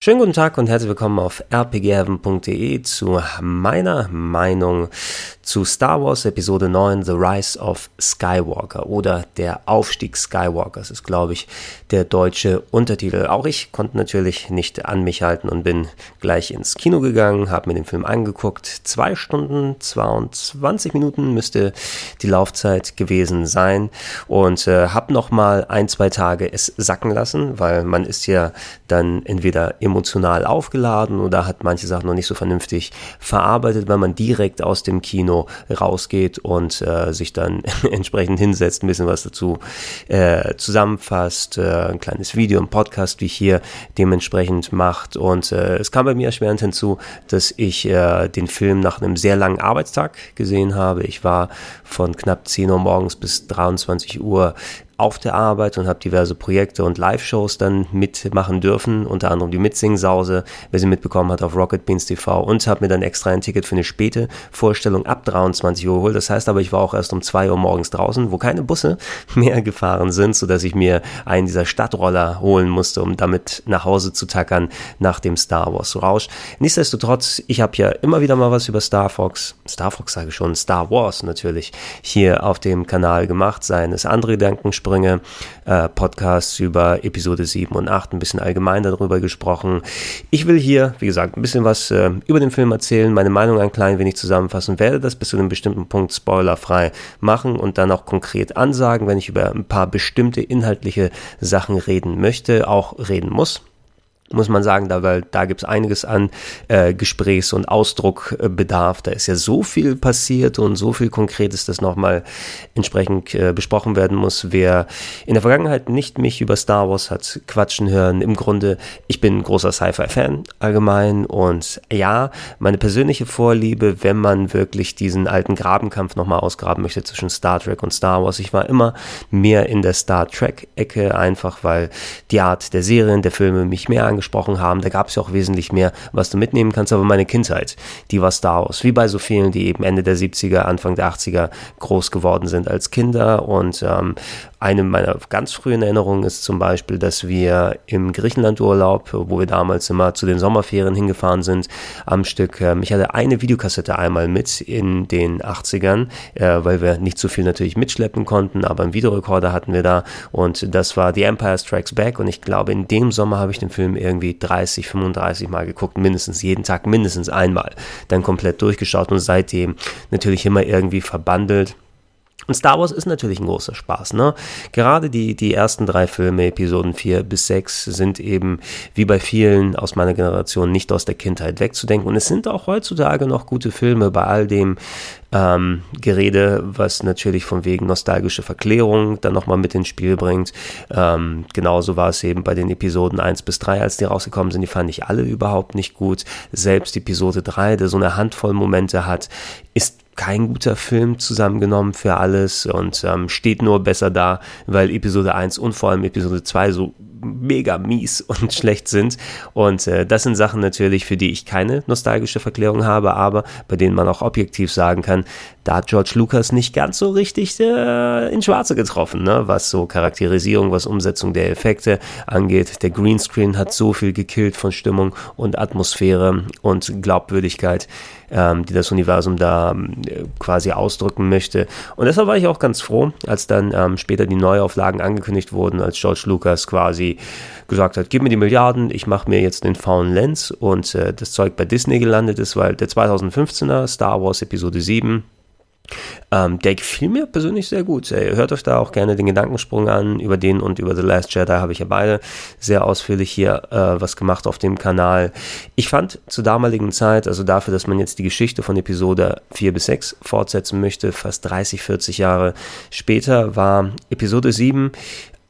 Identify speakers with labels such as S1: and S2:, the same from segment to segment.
S1: Schönen guten Tag und herzlich willkommen auf rpgheaven.de zu meiner Meinung zu Star Wars Episode 9 The Rise of Skywalker oder Der Aufstieg Skywalkers ist, glaube ich, der deutsche Untertitel. Auch ich konnte natürlich nicht an mich halten und bin gleich ins Kino gegangen, habe mir den Film angeguckt. Zwei Stunden, 22 Minuten müsste die Laufzeit gewesen sein und äh, habe noch mal ein, zwei Tage es sacken lassen, weil man ist ja dann entweder emotional aufgeladen oder hat manche Sachen noch nicht so vernünftig verarbeitet, weil man direkt aus dem Kino rausgeht und äh, sich dann entsprechend hinsetzt, ein bisschen was dazu äh, zusammenfasst, äh, ein kleines Video, ein Podcast, wie ich hier dementsprechend macht. Und äh, es kam bei mir erschwerend hinzu, dass ich äh, den Film nach einem sehr langen Arbeitstag gesehen habe. Ich war von knapp 10 Uhr morgens bis 23 Uhr auf der Arbeit und habe diverse Projekte und Live-Shows dann mitmachen dürfen, unter anderem die Mitsing-Sause, wer sie mitbekommen hat auf Rocket Beans TV und habe mir dann extra ein Ticket für eine späte Vorstellung ab 23 Uhr geholt. Das heißt aber, ich war auch erst um 2 Uhr morgens draußen, wo keine Busse mehr gefahren sind, sodass ich mir einen dieser Stadtroller holen musste, um damit nach Hause zu tackern nach dem Star Wars Rausch. Nichtsdestotrotz, ich habe ja immer wieder mal was über Star Fox, Star Fox sage ich schon, Star Wars natürlich, hier auf dem Kanal gemacht, seien es andere Gedankensprünge, Sprünge, äh, Podcasts über Episode 7 und 8, ein bisschen allgemein darüber gesprochen. Ich will hier, wie gesagt, ein bisschen was äh, über den Film erzählen, meine Meinung ein klein wenig zusammenfassen, werde das bis zu einem bestimmten Punkt spoilerfrei machen und dann auch konkret ansagen, wenn ich über ein paar bestimmte inhaltliche Sachen reden möchte, auch reden muss muss man sagen, da, weil da gibt es einiges an äh, Gesprächs- und Ausdruckbedarf. Da ist ja so viel passiert und so viel Konkretes, das nochmal entsprechend äh, besprochen werden muss. Wer in der Vergangenheit nicht mich über Star Wars hat quatschen hören, im Grunde, ich bin ein großer Sci-Fi-Fan allgemein und ja, meine persönliche Vorliebe, wenn man wirklich diesen alten Grabenkampf nochmal ausgraben möchte zwischen Star Trek und Star Wars, ich war immer mehr in der Star Trek-Ecke, einfach weil die Art der Serien, der Filme mich mehr angesprochen haben. Da gab es ja auch wesentlich mehr, was du mitnehmen kannst. Aber meine Kindheit, die war Star Wars. Wie bei so vielen, die eben Ende der 70er, Anfang der 80er groß geworden sind als Kinder. Und ähm, eine meiner ganz frühen Erinnerungen ist zum Beispiel, dass wir im Griechenlandurlaub, wo wir damals immer zu den Sommerferien hingefahren sind, am Stück, ähm, ich hatte eine Videokassette einmal mit in den 80ern, äh, weil wir nicht so viel natürlich mitschleppen konnten, aber einen Videorekorder hatten wir da und das war The Empire Strikes Back und ich glaube, in dem Sommer habe ich den Film irgendwie 30, 35 Mal geguckt, mindestens jeden Tag, mindestens einmal, dann komplett durchgeschaut und seitdem natürlich immer irgendwie verbandelt. Und Star Wars ist natürlich ein großer Spaß, ne? Gerade die, die ersten drei Filme, Episoden 4 bis 6, sind eben wie bei vielen aus meiner Generation nicht aus der Kindheit wegzudenken. Und es sind auch heutzutage noch gute Filme bei all dem ähm, Gerede, was natürlich von wegen nostalgische Verklärung dann nochmal mit ins Spiel bringt. Ähm, genauso war es eben bei den Episoden 1 bis 3, als die rausgekommen sind. Die fand ich alle überhaupt nicht gut. Selbst Episode 3, der so eine Handvoll Momente hat, ist kein guter Film zusammengenommen für alles und ähm, steht nur besser da, weil Episode 1 und vor allem Episode 2 so mega mies und schlecht sind. Und äh, das sind Sachen natürlich, für die ich keine nostalgische Verklärung habe, aber bei denen man auch objektiv sagen kann, da hat George Lucas nicht ganz so richtig äh, in Schwarze getroffen, ne? was so Charakterisierung, was Umsetzung der Effekte angeht. Der Greenscreen hat so viel gekillt von Stimmung und Atmosphäre und Glaubwürdigkeit ähm, die das Universum da äh, quasi ausdrücken möchte. Und deshalb war ich auch ganz froh, als dann ähm, später die Neuauflagen angekündigt wurden, als George Lucas quasi gesagt hat, gib mir die Milliarden, ich mache mir jetzt den faulen Lens und äh, das Zeug bei Disney gelandet ist, weil der 2015er Star Wars Episode 7 ähm, der gefiel mir persönlich sehr gut. Ihr hört euch da auch gerne den Gedankensprung an. Über den und über The Last Jedi habe ich ja beide sehr ausführlich hier äh, was gemacht auf dem Kanal. Ich fand zur damaligen Zeit, also dafür, dass man jetzt die Geschichte von Episode 4 bis 6 fortsetzen möchte, fast 30, 40 Jahre später, war Episode 7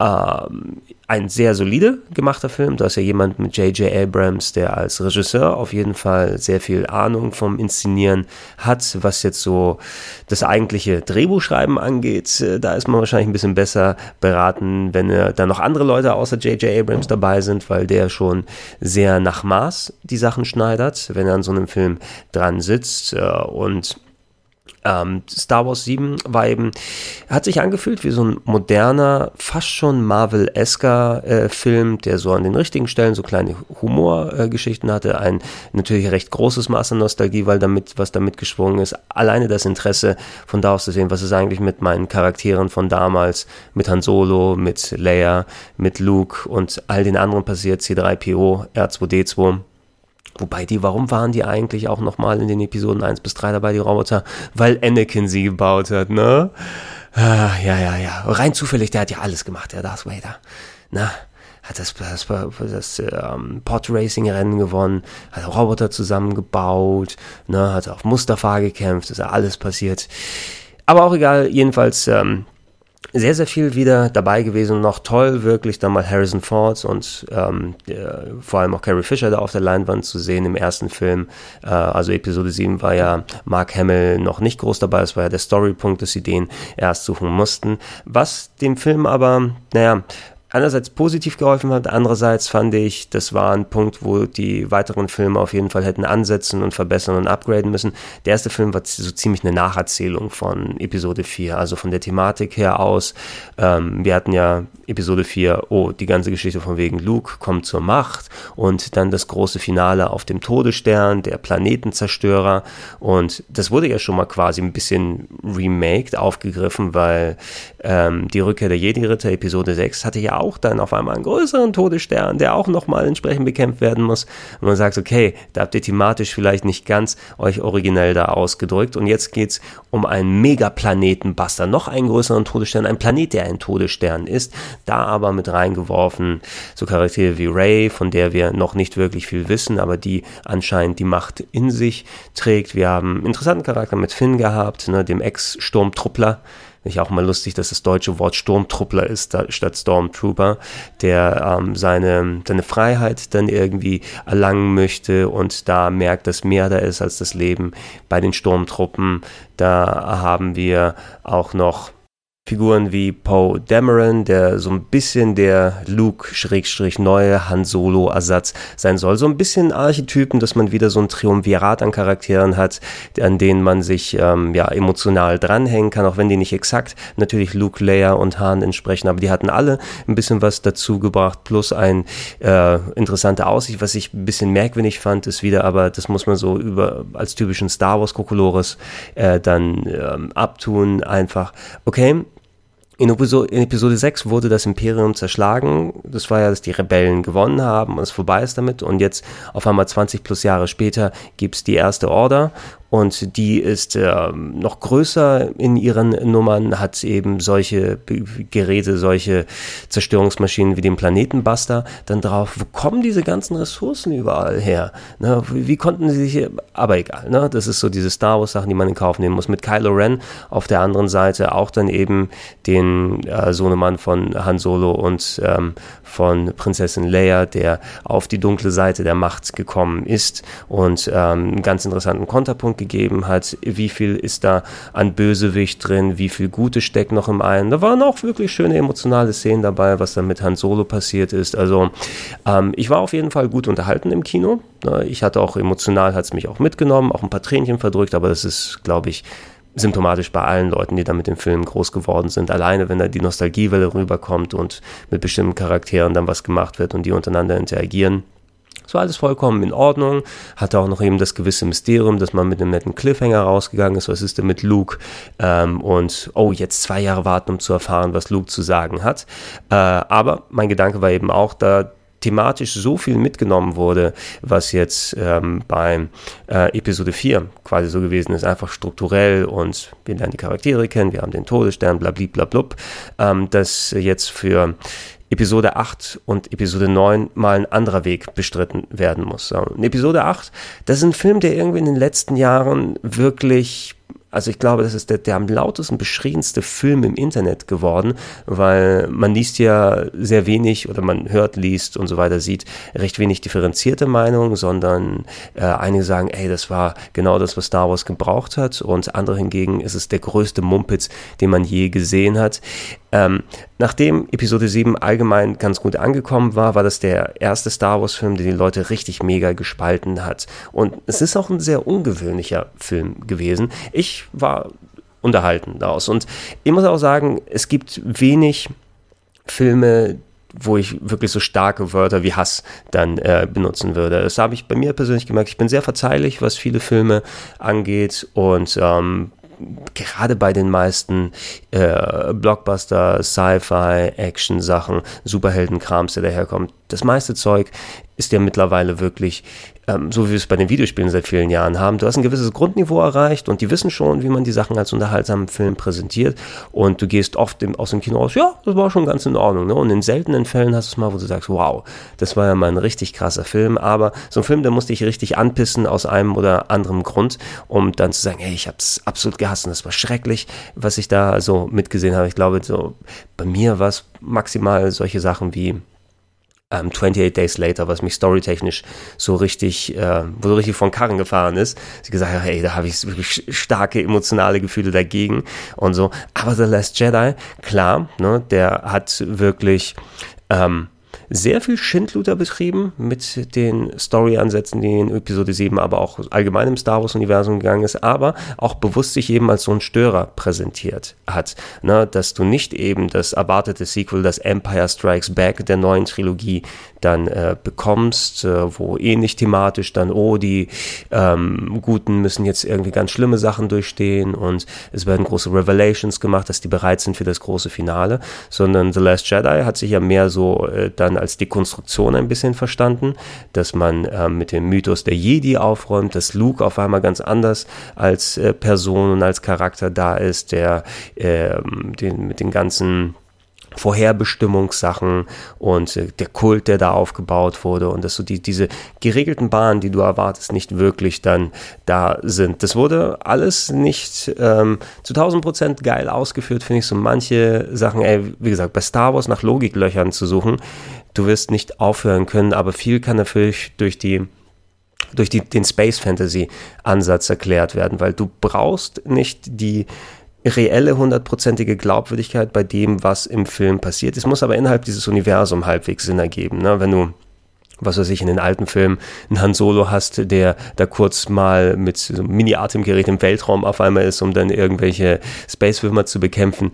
S1: ähm, ein sehr solide gemachter Film. Da ist ja jemand mit J.J. Abrams, der als Regisseur auf jeden Fall sehr viel Ahnung vom Inszenieren hat, was jetzt so das eigentliche Drehbuchschreiben angeht. Äh, da ist man wahrscheinlich ein bisschen besser beraten, wenn äh, da noch andere Leute außer J.J. Abrams dabei sind, weil der schon sehr nach Maß die Sachen schneidert, wenn er an so einem Film dran sitzt äh, und ähm, Star Wars 7 war eben, hat sich angefühlt wie so ein moderner, fast schon Marvel-esker äh, Film, der so an den richtigen Stellen so kleine Humorgeschichten äh, hatte. Ein natürlich recht großes Maß an Nostalgie, weil damit, was damit geschwungen ist. Alleine das Interesse von da aus zu sehen, was ist eigentlich mit meinen Charakteren von damals, mit Han Solo, mit Leia, mit Luke und all den anderen passiert, C3PO, R2D2 Wobei die, warum waren die eigentlich auch nochmal in den Episoden 1 bis 3 dabei, die Roboter? Weil Anakin sie gebaut hat, ne? Ah, ja, ja, ja. Rein zufällig, der hat ja alles gemacht, der Darth Vader. Na, hat das, das, das ähm, Pod-Racing-Rennen gewonnen, hat Roboter zusammengebaut, ne, hat auf Mustafa gekämpft, ist ja alles passiert. Aber auch egal, jedenfalls, ähm, sehr, sehr viel wieder dabei gewesen. Noch toll, wirklich dann mal Harrison Ford und ähm, äh, vor allem auch Carrie Fisher da auf der Leinwand zu sehen im ersten Film. Äh, also Episode 7 war ja Mark Hamill noch nicht groß dabei. Das war ja der Storypunkt, dass sie den erst suchen mussten. Was dem Film aber, naja, einerseits positiv geholfen hat, andererseits fand ich, das war ein Punkt, wo die weiteren Filme auf jeden Fall hätten ansetzen und verbessern und upgraden müssen. Der erste Film war so ziemlich eine Nacherzählung von Episode 4, also von der Thematik her aus. Ähm, wir hatten ja Episode 4, oh, die ganze Geschichte von wegen Luke kommt zur Macht und dann das große Finale auf dem Todesstern, der Planetenzerstörer und das wurde ja schon mal quasi ein bisschen remaked, aufgegriffen, weil ähm, die Rückkehr der Jedi-Ritter, Episode 6, hatte ja auch dann auf einmal einen größeren Todesstern, der auch nochmal entsprechend bekämpft werden muss. Und man sagt, okay, da habt ihr thematisch vielleicht nicht ganz euch originell da ausgedrückt. Und jetzt geht's um einen Megaplanetenbuster, noch einen größeren Todesstern, ein Planet, der ein Todesstern ist. Da aber mit reingeworfen so Charaktere wie Ray, von der wir noch nicht wirklich viel wissen, aber die anscheinend die Macht in sich trägt. Wir haben einen interessanten Charakter mit Finn gehabt, ne, dem Ex-Sturmtruppler, ich auch mal lustig, dass das deutsche Wort Sturmtruppler ist da, statt Stormtrooper, der ähm, seine, seine Freiheit dann irgendwie erlangen möchte und da merkt, dass mehr da ist als das Leben bei den Sturmtruppen. Da haben wir auch noch Figuren wie Poe Dameron, der so ein bisschen der Luke-neue Han Solo-Ersatz sein soll. So ein bisschen Archetypen, dass man wieder so ein Triumvirat an Charakteren hat, an denen man sich ähm, ja emotional dranhängen kann, auch wenn die nicht exakt natürlich Luke, Leia und Han entsprechen, aber die hatten alle ein bisschen was dazu gebracht, plus ein äh, interessante Aussicht, was ich ein bisschen merkwürdig fand, ist wieder, aber das muss man so über als typischen Star Wars Kokolores äh, dann ähm, abtun, einfach, okay, in Episode, in Episode 6 wurde das Imperium zerschlagen. Das war ja, dass die Rebellen gewonnen haben und es vorbei ist damit. Und jetzt auf einmal 20 plus Jahre später gibt's die erste Order und die ist äh, noch größer in ihren Nummern, hat eben solche Geräte, solche Zerstörungsmaschinen wie den Planetenbuster dann drauf. Wo kommen diese ganzen Ressourcen überall her? Ne, wie, konnten sie sich, aber egal, ne? das ist so diese Star Wars Sachen, die man in Kauf nehmen muss. Mit Kylo Ren auf der anderen Seite auch dann eben den äh, Sohnemann von Han Solo und ähm, von Prinzessin Leia, der auf die dunkle Seite der Macht gekommen ist und ähm, einen ganz interessanten Konterpunkt gegeben hat. Wie viel ist da an Bösewicht drin? Wie viel Gute steckt noch im einen? Da waren auch wirklich schöne emotionale Szenen dabei, was da mit Han Solo passiert ist. Also ähm, ich war auf jeden Fall gut unterhalten im Kino. Ich hatte auch emotional, hat es mich auch mitgenommen, auch ein paar Tränchen verdrückt, aber das ist, glaube ich, symptomatisch bei allen Leuten, die da mit dem Film groß geworden sind. Alleine, wenn da die Nostalgiewelle rüberkommt und mit bestimmten Charakteren dann was gemacht wird und die untereinander interagieren. Das war alles vollkommen in Ordnung. Hatte auch noch eben das gewisse Mysterium, dass man mit einem netten Cliffhanger rausgegangen ist. Was ist denn mit Luke? Ähm, und, oh, jetzt zwei Jahre warten, um zu erfahren, was Luke zu sagen hat. Äh, aber mein Gedanke war eben auch, da thematisch so viel mitgenommen wurde, was jetzt ähm, bei äh, Episode 4 quasi so gewesen ist, einfach strukturell und wir lernen die Charaktere kennen, wir haben den Todesstern, blablabla, ähm, dass jetzt für Episode 8 und Episode 9 mal ein anderer Weg bestritten werden muss. Und Episode 8, das ist ein Film, der irgendwie in den letzten Jahren wirklich also ich glaube, das ist der, der am lautesten beschriebenste Film im Internet geworden, weil man liest ja sehr wenig oder man hört, liest und so weiter, sieht recht wenig differenzierte Meinungen, sondern äh, einige sagen, ey, das war genau das, was Star Wars gebraucht hat und andere hingegen ist es der größte Mumpitz, den man je gesehen hat. Ähm, nachdem Episode 7 allgemein ganz gut angekommen war, war das der erste Star Wars-Film, der die Leute richtig mega gespalten hat. Und es ist auch ein sehr ungewöhnlicher Film gewesen. Ich war unterhalten daraus. Und ich muss auch sagen, es gibt wenig Filme, wo ich wirklich so starke Wörter wie Hass dann äh, benutzen würde. Das habe ich bei mir persönlich gemerkt. Ich bin sehr verzeihlich, was viele Filme angeht und ähm, gerade bei den meisten äh, Blockbuster, Sci-Fi, Action-Sachen, Superheldenkrams, der daherkommt, das meiste Zeug ist ja mittlerweile wirklich ähm, so wie wir es bei den Videospielen seit vielen Jahren haben. Du hast ein gewisses Grundniveau erreicht und die wissen schon, wie man die Sachen als unterhaltsamen Film präsentiert und du gehst oft im, aus dem Kino raus, ja, das war schon ganz in Ordnung. Ne? Und in seltenen Fällen hast du es mal, wo du sagst, wow, das war ja mal ein richtig krasser Film, aber so ein Film, der musste dich richtig anpissen aus einem oder anderem Grund, um dann zu sagen, hey, ich habe es absolut gehasst und das war schrecklich, was ich da so mitgesehen habe. Ich glaube, so bei mir war es maximal solche Sachen wie ähm, 28 Days Later, was mich storytechnisch so richtig, äh, wo so richtig von Karren gefahren ist. Sie gesagt hey, da habe ich wirklich starke emotionale Gefühle dagegen und so. Aber The Last Jedi, klar, ne, der hat wirklich ähm, sehr viel Schindluder betrieben mit den Story-Ansätzen, die in Episode 7 aber auch allgemein im Star Wars-Universum gegangen ist, aber auch bewusst sich eben als so ein Störer präsentiert hat. Ne, dass du nicht eben das erwartete Sequel, das Empire Strikes Back der neuen Trilogie dann äh, bekommst, äh, wo ähnlich thematisch dann, oh, die ähm, Guten müssen jetzt irgendwie ganz schlimme Sachen durchstehen und es werden große Revelations gemacht, dass die bereit sind für das große Finale, sondern The Last Jedi hat sich ja mehr so äh, dann als Dekonstruktion ein bisschen verstanden, dass man äh, mit dem Mythos der Jedi aufräumt, dass Luke auf einmal ganz anders als äh, Person und als Charakter da ist, der äh, den, mit den ganzen Vorherbestimmungssachen und äh, der Kult, der da aufgebaut wurde und dass so die, diese geregelten Bahnen, die du erwartest, nicht wirklich dann da sind. Das wurde alles nicht ähm, zu 1000 Prozent geil ausgeführt, finde ich so manche Sachen, ey, wie gesagt, bei Star Wars nach Logiklöchern zu suchen, du wirst nicht aufhören können, aber viel kann natürlich durch die durch die, den Space Fantasy Ansatz erklärt werden, weil du brauchst nicht die reelle hundertprozentige Glaubwürdigkeit bei dem, was im Film passiert. Es muss aber innerhalb dieses Universums halbwegs Sinn ergeben. Ne? Wenn du was weiß ich, in den alten Filmen einen Han Solo hast, der da kurz mal mit so einem Mini-Atemgerät im Weltraum auf einmal ist, um dann irgendwelche Space-Würmer zu bekämpfen,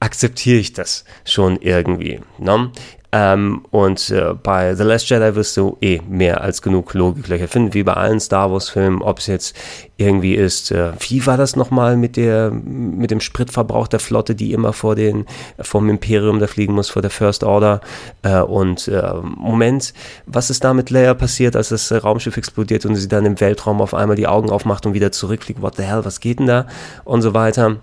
S1: akzeptiere ich das schon irgendwie. Ne? Ähm, und äh, bei The Last Jedi wirst du eh mehr als genug Logiklöcher finden, wie bei allen Star Wars-Filmen, ob es jetzt irgendwie ist, äh, wie war das nochmal mit der, mit dem Spritverbrauch der Flotte, die immer vor den, vom Imperium da fliegen muss, vor der First Order. Äh, und äh, Moment, was ist da mit Leia passiert, als das Raumschiff explodiert und sie dann im Weltraum auf einmal die Augen aufmacht und wieder zurückfliegt? What the hell, was geht denn da? Und so weiter.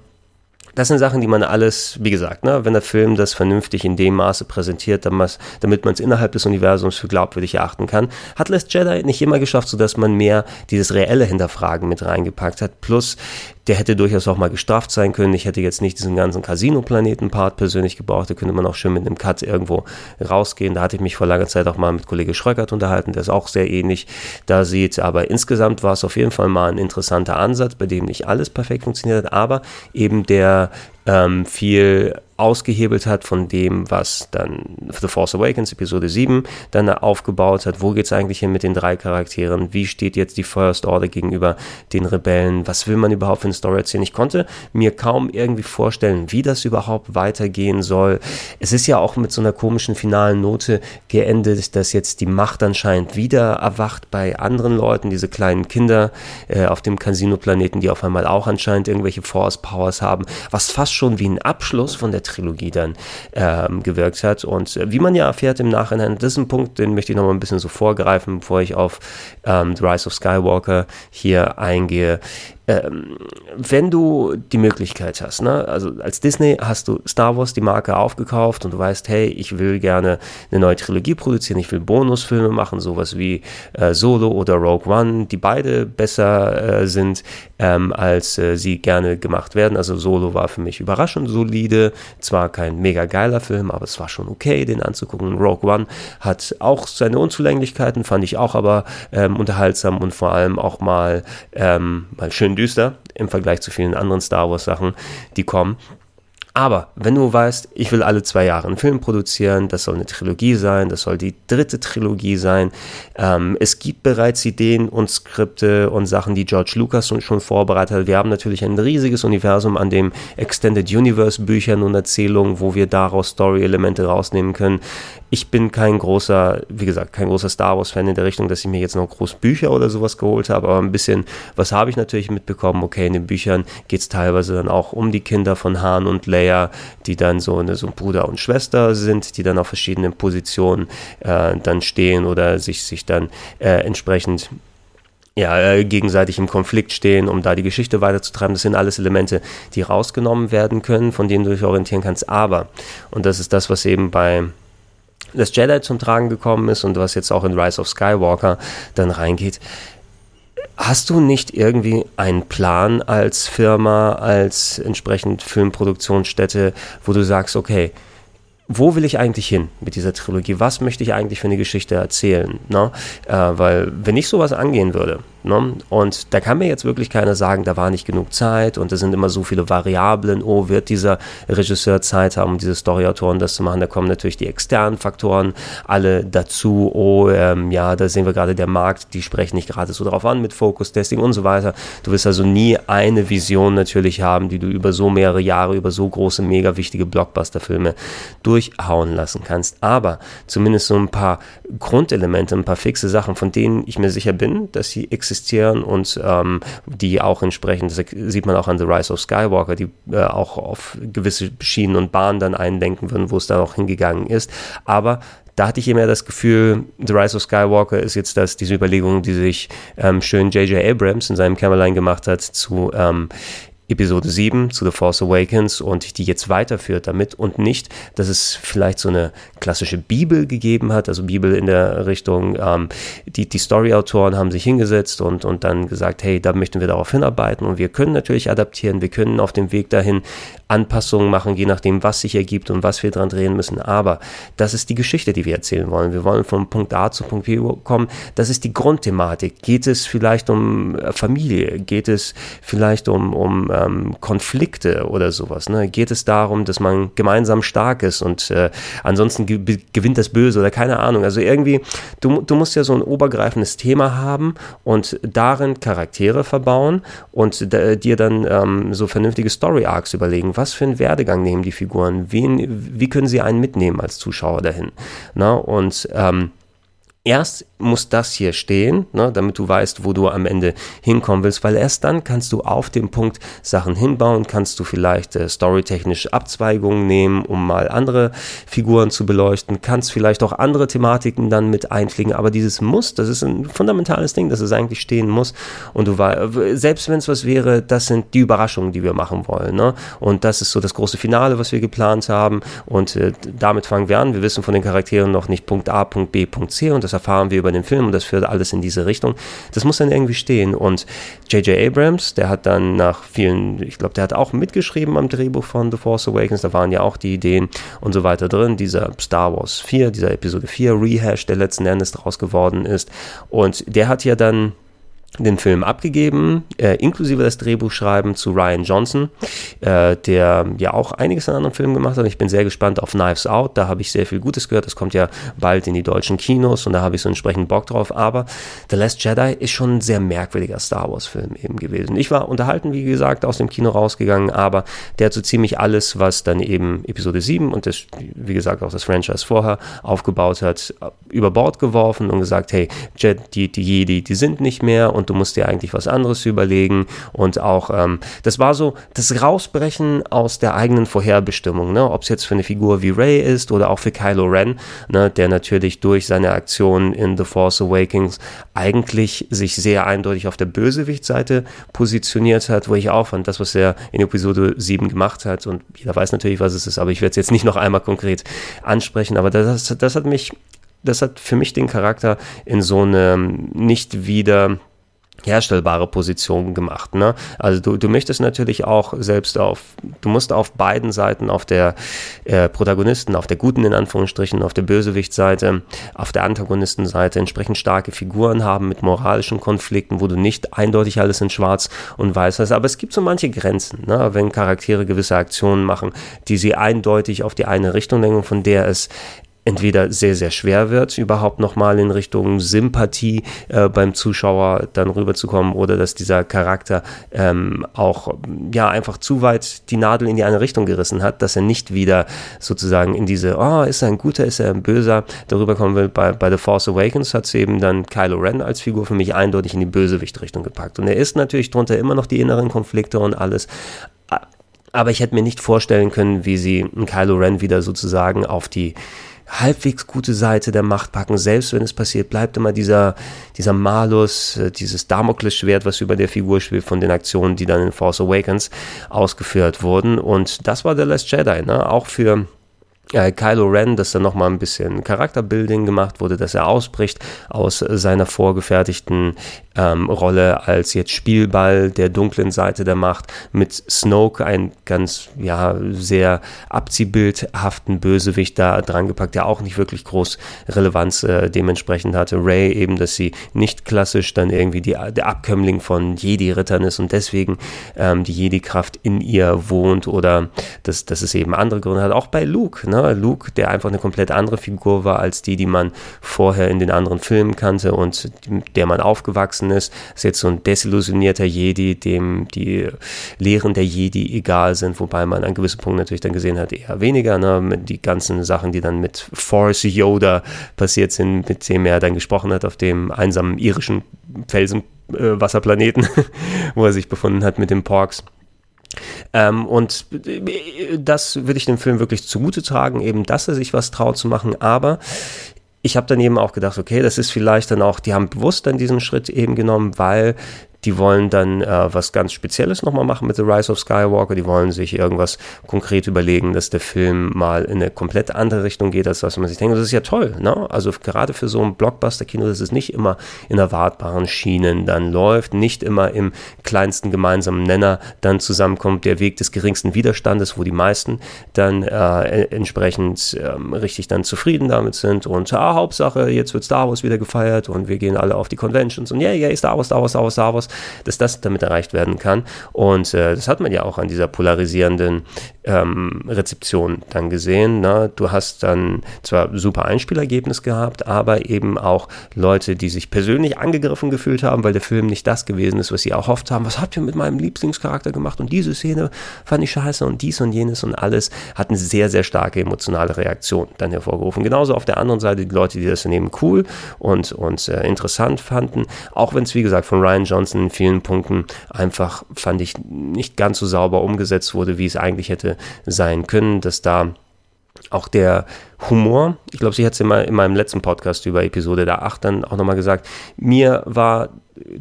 S1: Das sind Sachen, die man alles, wie gesagt, ne, wenn der Film das vernünftig in dem Maße präsentiert, damit man es innerhalb des Universums für glaubwürdig erachten kann, hat Last Jedi nicht immer geschafft, sodass man mehr dieses reelle Hinterfragen mit reingepackt hat. Plus der hätte durchaus auch mal gestraft sein können. Ich hätte jetzt nicht diesen ganzen Casino-Planeten-Part persönlich gebraucht. Da könnte man auch schön mit einem Cut irgendwo rausgehen. Da hatte ich mich vor langer Zeit auch mal mit Kollege Schröckert unterhalten, der es auch sehr ähnlich da sieht. Aber insgesamt war es auf jeden Fall mal ein interessanter Ansatz, bei dem nicht alles perfekt funktioniert hat, aber eben der ähm, viel ausgehebelt hat von dem, was dann The Force Awakens Episode 7 dann aufgebaut hat. Wo geht es eigentlich hin mit den drei Charakteren? Wie steht jetzt die First Order gegenüber den Rebellen? Was will man überhaupt für eine Story erzählen? Ich konnte mir kaum irgendwie vorstellen, wie das überhaupt weitergehen soll. Es ist ja auch mit so einer komischen finalen Note geendet, dass jetzt die Macht anscheinend wieder erwacht bei anderen Leuten, diese kleinen Kinder äh, auf dem Casino-Planeten, die auf einmal auch anscheinend irgendwelche Force Powers haben, was fast schon wie ein Abschluss von der Trilogie dann ähm, gewirkt hat. Und äh, wie man ja erfährt im Nachhinein, das ist ein Punkt, den möchte ich noch mal ein bisschen so vorgreifen, bevor ich auf ähm, The Rise of Skywalker hier eingehe. Ähm, wenn du die Möglichkeit hast, ne, also als Disney hast du Star Wars die Marke aufgekauft und du weißt, hey, ich will gerne eine neue Trilogie produzieren, ich will Bonusfilme machen, sowas wie äh, Solo oder Rogue One, die beide besser äh, sind, ähm, als äh, sie gerne gemacht werden. Also Solo war für mich überraschend solide, zwar kein mega geiler Film, aber es war schon okay, den anzugucken. Rogue One hat auch seine Unzulänglichkeiten, fand ich auch aber ähm, unterhaltsam und vor allem auch mal, ähm, mal schön düster im Vergleich zu vielen anderen Star Wars Sachen, die kommen. Aber wenn du weißt, ich will alle zwei Jahre einen Film produzieren, das soll eine Trilogie sein, das soll die dritte Trilogie sein. Ähm, es gibt bereits Ideen und Skripte und Sachen, die George Lucas schon vorbereitet hat. Wir haben natürlich ein riesiges Universum an dem Extended Universe Büchern und Erzählungen, wo wir daraus Story-Elemente rausnehmen können. Ich bin kein großer, wie gesagt, kein großer Star Wars-Fan in der Richtung, dass ich mir jetzt noch groß Bücher oder sowas geholt habe, aber ein bisschen, was habe ich natürlich mitbekommen? Okay, in den Büchern geht es teilweise dann auch um die Kinder von Han und Leia, die dann so eine so Bruder und Schwester sind, die dann auf verschiedenen Positionen äh, dann stehen oder sich, sich dann äh, entsprechend ja, äh, gegenseitig im Konflikt stehen, um da die Geschichte weiterzutreiben. Das sind alles Elemente, die rausgenommen werden können, von denen du dich orientieren kannst. Aber, und das ist das, was eben bei das Jedi zum Tragen gekommen ist und was jetzt auch in Rise of Skywalker dann reingeht. Hast du nicht irgendwie einen Plan als Firma, als entsprechend Filmproduktionsstätte, wo du sagst, okay, wo will ich eigentlich hin mit dieser Trilogie? Was möchte ich eigentlich für eine Geschichte erzählen? Ne? Äh, weil wenn ich sowas angehen würde, Ne? Und da kann mir jetzt wirklich keiner sagen, da war nicht genug Zeit und da sind immer so viele Variablen. Oh, wird dieser Regisseur Zeit haben, um diese Storyautoren das zu machen? Da kommen natürlich die externen Faktoren alle dazu. Oh, ähm, ja, da sehen wir gerade der Markt, die sprechen nicht gerade so drauf an mit Focus-Testing und so weiter. Du wirst also nie eine Vision natürlich haben, die du über so mehrere Jahre, über so große, mega wichtige Blockbuster-Filme durchhauen lassen kannst. Aber zumindest so ein paar Grundelemente, ein paar fixe Sachen, von denen ich mir sicher bin, dass sie existieren und ähm, die auch entsprechend, das sieht man auch an The Rise of Skywalker, die äh, auch auf gewisse Schienen und Bahnen dann eindenken würden, wo es da auch hingegangen ist. Aber da hatte ich immer das Gefühl, The Rise of Skywalker ist jetzt das, diese Überlegung, die sich ähm, schön J.J. Abrams in seinem Kämmerlein gemacht hat zu ähm, Episode 7 zu The Force Awakens und die jetzt weiterführt damit und nicht, dass es vielleicht so eine klassische Bibel gegeben hat, also Bibel in der Richtung, ähm, die, die Story-Autoren haben sich hingesetzt und, und dann gesagt, hey, da möchten wir darauf hinarbeiten und wir können natürlich adaptieren, wir können auf dem Weg dahin Anpassungen machen, je nachdem, was sich ergibt und was wir dran drehen müssen, aber das ist die Geschichte, die wir erzählen wollen. Wir wollen von Punkt A zu Punkt B kommen, das ist die Grundthematik. Geht es vielleicht um äh, Familie? Geht es vielleicht um, um ähm, Konflikte oder sowas. Ne? Geht es darum, dass man gemeinsam stark ist und äh, ansonsten ge gewinnt das Böse oder keine Ahnung. Also irgendwie, du, du musst ja so ein obergreifendes Thema haben und darin Charaktere verbauen und dir dann ähm, so vernünftige Story-Arcs überlegen. Was für einen Werdegang nehmen die Figuren? Wen, wie können sie einen mitnehmen als Zuschauer dahin? Na? Und ähm, erst muss das hier stehen, ne, damit du weißt, wo du am Ende hinkommen willst, weil erst dann kannst du auf dem Punkt Sachen hinbauen, kannst du vielleicht äh, storytechnische Abzweigungen nehmen, um mal andere Figuren zu beleuchten, kannst vielleicht auch andere Thematiken dann mit einfliegen, aber dieses Muss, das ist ein fundamentales Ding, dass es eigentlich stehen muss. Und du selbst wenn es was wäre, das sind die Überraschungen, die wir machen wollen, ne? und das ist so das große Finale, was wir geplant haben. Und äh, damit fangen wir an, wir wissen von den Charakteren noch nicht Punkt A, Punkt B, Punkt C und das erfahren wir über den Film und das führt alles in diese Richtung. Das muss dann irgendwie stehen. Und J.J. Abrams, der hat dann nach vielen, ich glaube, der hat auch mitgeschrieben am Drehbuch von The Force Awakens, da waren ja auch die Ideen und so weiter drin. Dieser Star Wars 4, dieser Episode 4 Rehash, der letzten Endes daraus geworden ist. Und der hat ja dann den Film abgegeben, äh, inklusive das Drehbuchschreiben zu Ryan Johnson, äh, der ja auch einiges an anderen Filmen gemacht hat. Ich bin sehr gespannt auf Knives Out, da habe ich sehr viel Gutes gehört. Das kommt ja bald in die deutschen Kinos und da habe ich so entsprechend Bock drauf. Aber The Last Jedi ist schon ein sehr merkwürdiger Star Wars-Film eben gewesen. Ich war unterhalten, wie gesagt, aus dem Kino rausgegangen, aber der hat so ziemlich alles, was dann eben Episode 7 und das, wie gesagt, auch das Franchise vorher aufgebaut hat, über Bord geworfen und gesagt, hey, Jet, die, die Jedi, die sind nicht mehr und du musst dir eigentlich was anderes überlegen und auch, ähm, das war so das Rausbrechen aus der eigenen Vorherbestimmung, ne? ob es jetzt für eine Figur wie Ray ist oder auch für Kylo Ren, ne? der natürlich durch seine Aktion in The Force Awakens eigentlich sich sehr eindeutig auf der Bösewichtseite positioniert hat, wo ich auch fand, das, was er in Episode 7 gemacht hat und jeder weiß natürlich, was es ist, aber ich werde es jetzt nicht noch einmal konkret ansprechen, aber das, das hat mich das hat für mich den Charakter in so eine nicht wieder herstellbare Position gemacht. Ne? Also du, du möchtest natürlich auch selbst auf, du musst auf beiden Seiten, auf der äh, Protagonisten, auf der guten in Anführungsstrichen, auf der Bösewichtseite, auf der Antagonistenseite entsprechend starke Figuren haben mit moralischen Konflikten, wo du nicht eindeutig alles in Schwarz und Weiß hast. Aber es gibt so manche Grenzen, ne? wenn Charaktere gewisse Aktionen machen, die sie eindeutig auf die eine Richtung lenken, von der es entweder sehr, sehr schwer wird, überhaupt nochmal in Richtung Sympathie äh, beim Zuschauer dann rüberzukommen oder dass dieser Charakter ähm, auch ja einfach zu weit die Nadel in die eine Richtung gerissen hat, dass er nicht wieder sozusagen in diese, oh, ist er ein guter, ist er ein böser, darüber kommen will. Bei, bei The Force Awakens hat es eben dann Kylo Ren als Figur für mich eindeutig in die Bösewicht-Richtung gepackt. Und er ist natürlich drunter immer noch die inneren Konflikte und alles, aber ich hätte mir nicht vorstellen können, wie sie Kylo Ren wieder sozusagen auf die halbwegs gute Seite der Macht packen. Selbst wenn es passiert, bleibt immer dieser, dieser Malus, äh, dieses Damoklesschwert, was über der Figur schwebt von den Aktionen, die dann in Force Awakens ausgeführt wurden. Und das war The Last Jedi, ne? Auch für äh, Kylo Ren, dass da nochmal ein bisschen Charakterbuilding gemacht wurde, dass er ausbricht aus seiner vorgefertigten ähm, Rolle als jetzt Spielball der dunklen Seite der Macht mit Snoke, ein ganz, ja, sehr abziehbildhaften Bösewicht da dran gepackt, der auch nicht wirklich groß Relevanz äh, dementsprechend hatte. Ray eben, dass sie nicht klassisch dann irgendwie die, der Abkömmling von Jedi-Rittern ist und deswegen ähm, die Jedi-Kraft in ihr wohnt oder dass, dass es eben andere Gründe hat. Auch bei Luke, ne? Luke, der einfach eine komplett andere Figur war als die, die man vorher in den anderen Filmen kannte und der man aufgewachsen gewachsen ist. Ist jetzt so ein desillusionierter Jedi, dem die Lehren der Jedi egal sind, wobei man an gewissen Punkten natürlich dann gesehen hat, eher weniger, ne? Die ganzen Sachen, die dann mit Force Yoda passiert sind, mit dem er dann gesprochen hat auf dem einsamen irischen Felsenwasserplaneten, äh, wo er sich befunden hat mit den Porks. Ähm, und äh, das würde ich dem Film wirklich zugute tragen, eben, dass er sich was traut zu machen, aber ich habe dann eben auch gedacht, okay, das ist vielleicht dann auch, die haben bewusst dann diesen Schritt eben genommen, weil die wollen dann äh, was ganz Spezielles nochmal machen mit The Rise of Skywalker. Die wollen sich irgendwas konkret überlegen, dass der Film mal in eine komplett andere Richtung geht, als was man sich denkt. Und das ist ja toll, ne? Also gerade für so ein Blockbuster-Kino, dass es nicht immer in erwartbaren Schienen dann läuft, nicht immer im kleinsten gemeinsamen Nenner dann zusammenkommt, der Weg des geringsten Widerstandes, wo die meisten dann äh, entsprechend ähm, richtig dann zufrieden damit sind und ah, Hauptsache, jetzt wird Star Wars wieder gefeiert und wir gehen alle auf die Conventions und yeah, yeah, Star Wars, Star Wars, Star Wars, Star Wars dass das damit erreicht werden kann. Und äh, das hat man ja auch an dieser polarisierenden ähm, Rezeption dann gesehen. Ne? Du hast dann zwar super Einspielergebnis gehabt, aber eben auch Leute, die sich persönlich angegriffen gefühlt haben, weil der Film nicht das gewesen ist, was sie erhofft haben. Was habt ihr mit meinem Lieblingscharakter gemacht? Und diese Szene fand ich scheiße und dies und jenes und alles hat eine sehr, sehr starke emotionale Reaktion dann hervorgerufen. Genauso auf der anderen Seite die Leute, die das daneben cool und, und äh, interessant fanden, auch wenn es, wie gesagt, von Ryan Johnson in vielen Punkten einfach, fand ich, nicht ganz so sauber umgesetzt wurde, wie es eigentlich hätte sein können, dass da auch der Humor, ich glaube, sie hat es in, in meinem letzten Podcast über Episode der 8 dann auch nochmal gesagt, mir war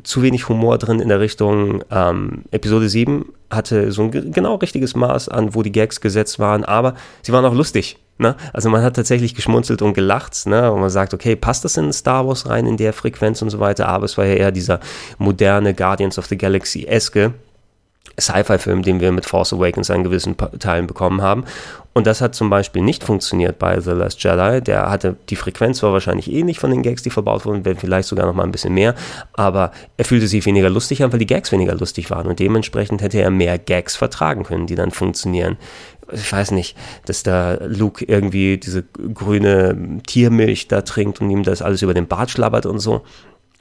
S1: zu wenig Humor drin in der Richtung ähm, Episode 7 hatte so ein genau richtiges Maß an, wo die Gags gesetzt waren, aber sie waren auch lustig. Ne? Also man hat tatsächlich geschmunzelt und gelacht, ne? und man sagt, okay, passt das in Star Wars rein in der Frequenz und so weiter, aber es war ja eher dieser moderne Guardians of the Galaxy-eske Sci-Fi-Film, den wir mit Force Awakens an gewissen Teilen bekommen haben. Und das hat zum Beispiel nicht funktioniert bei The Last Jedi. Der hatte, die Frequenz war wahrscheinlich ähnlich von den Gags, die verbaut wurden, vielleicht sogar noch mal ein bisschen mehr, aber er fühlte sich weniger lustig an, weil die Gags weniger lustig waren und dementsprechend hätte er mehr Gags vertragen können, die dann funktionieren ich weiß nicht, dass da Luke irgendwie diese grüne Tiermilch da trinkt und ihm das alles über den Bart schlabbert und so.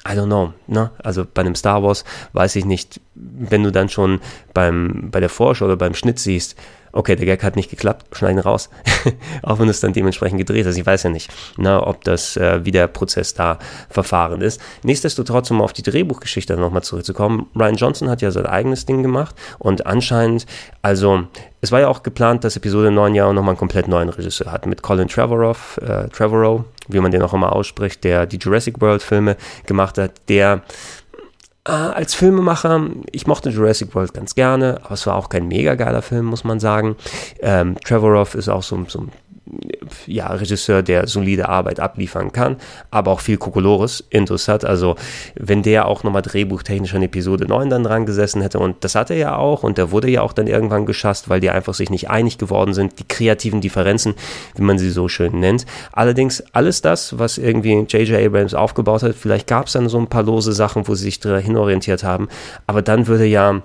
S1: I don't know, ne? Also bei einem Star Wars weiß ich nicht, wenn du dann schon beim, bei der Vorschau oder beim Schnitt siehst, okay, der Gag hat nicht geklappt, schneiden raus. auch wenn es dann dementsprechend gedreht ist. Ich weiß ja nicht, na, ob das, äh, wie der Prozess da verfahren ist. Nichtsdestotrotz, um auf die Drehbuchgeschichte nochmal zurückzukommen, Ryan Johnson hat ja sein eigenes Ding gemacht und anscheinend, also es war ja auch geplant, dass Episode 9 ja nochmal einen komplett neuen Regisseur hat, mit Colin Trevorrow, äh, Trevorrow, wie man den auch immer ausspricht, der die Jurassic World Filme gemacht hat, der äh, als Filmemacher, ich mochte Jurassic World ganz gerne, aber es war auch kein mega geiler Film, muss man sagen. Ähm, Trevorrow ist auch so, so ein ja, Regisseur, der solide Arbeit abliefern kann, aber auch viel Kokolores Intus hat. Also, wenn der auch nochmal drehbuchtechnisch an Episode 9 dann dran gesessen hätte, und das hat er ja auch, und der wurde ja auch dann irgendwann geschasst, weil die einfach sich nicht einig geworden sind, die kreativen Differenzen, wie man sie so schön nennt. Allerdings, alles das, was irgendwie J.J. Abrams aufgebaut hat, vielleicht gab es dann so ein paar lose Sachen, wo sie sich dahin orientiert haben, aber dann würde ja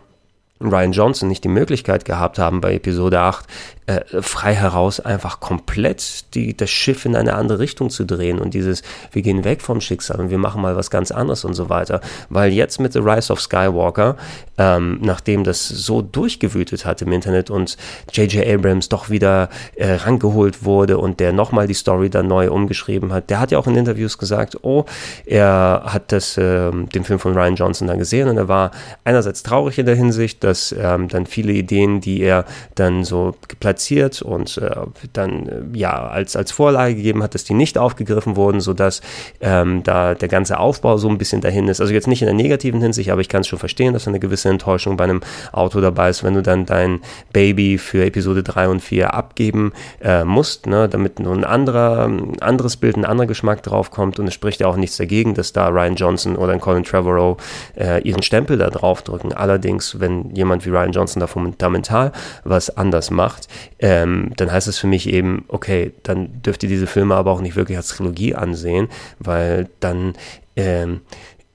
S1: Ryan Johnson nicht die Möglichkeit gehabt haben, bei Episode 8 äh, frei heraus einfach komplett die, das Schiff in eine andere Richtung zu drehen und dieses, wir gehen weg vom Schicksal und wir machen mal was ganz anderes und so weiter. Weil jetzt mit The Rise of Skywalker, ähm, nachdem das so durchgewütet hat im Internet und J.J. Abrams doch wieder äh, rangeholt wurde und der nochmal die Story dann neu umgeschrieben hat, der hat ja auch in Interviews gesagt, oh, er hat das, äh, den Film von Ryan Johnson dann gesehen und er war einerseits traurig in der Hinsicht, dass ähm, dann viele Ideen, die er dann so geplant platziert und äh, dann äh, ja als, als Vorlage gegeben hat, dass die nicht aufgegriffen wurden, sodass ähm, da der ganze Aufbau so ein bisschen dahin ist. Also jetzt nicht in der negativen Hinsicht, aber ich kann es schon verstehen, dass eine gewisse Enttäuschung bei einem Auto dabei ist, wenn du dann dein Baby für Episode 3 und 4 abgeben äh, musst, ne, damit nur ein anderer, anderes Bild, ein anderer Geschmack drauf kommt und es spricht ja auch nichts dagegen, dass da Ryan Johnson oder ein Colin Trevorrow äh, ihren Stempel da drauf drücken. Allerdings, wenn jemand wie Ryan Johnson da fundamental was anders macht, ähm, dann heißt es für mich eben, okay, dann dürft ihr diese Filme aber auch nicht wirklich als Trilogie ansehen, weil dann ähm,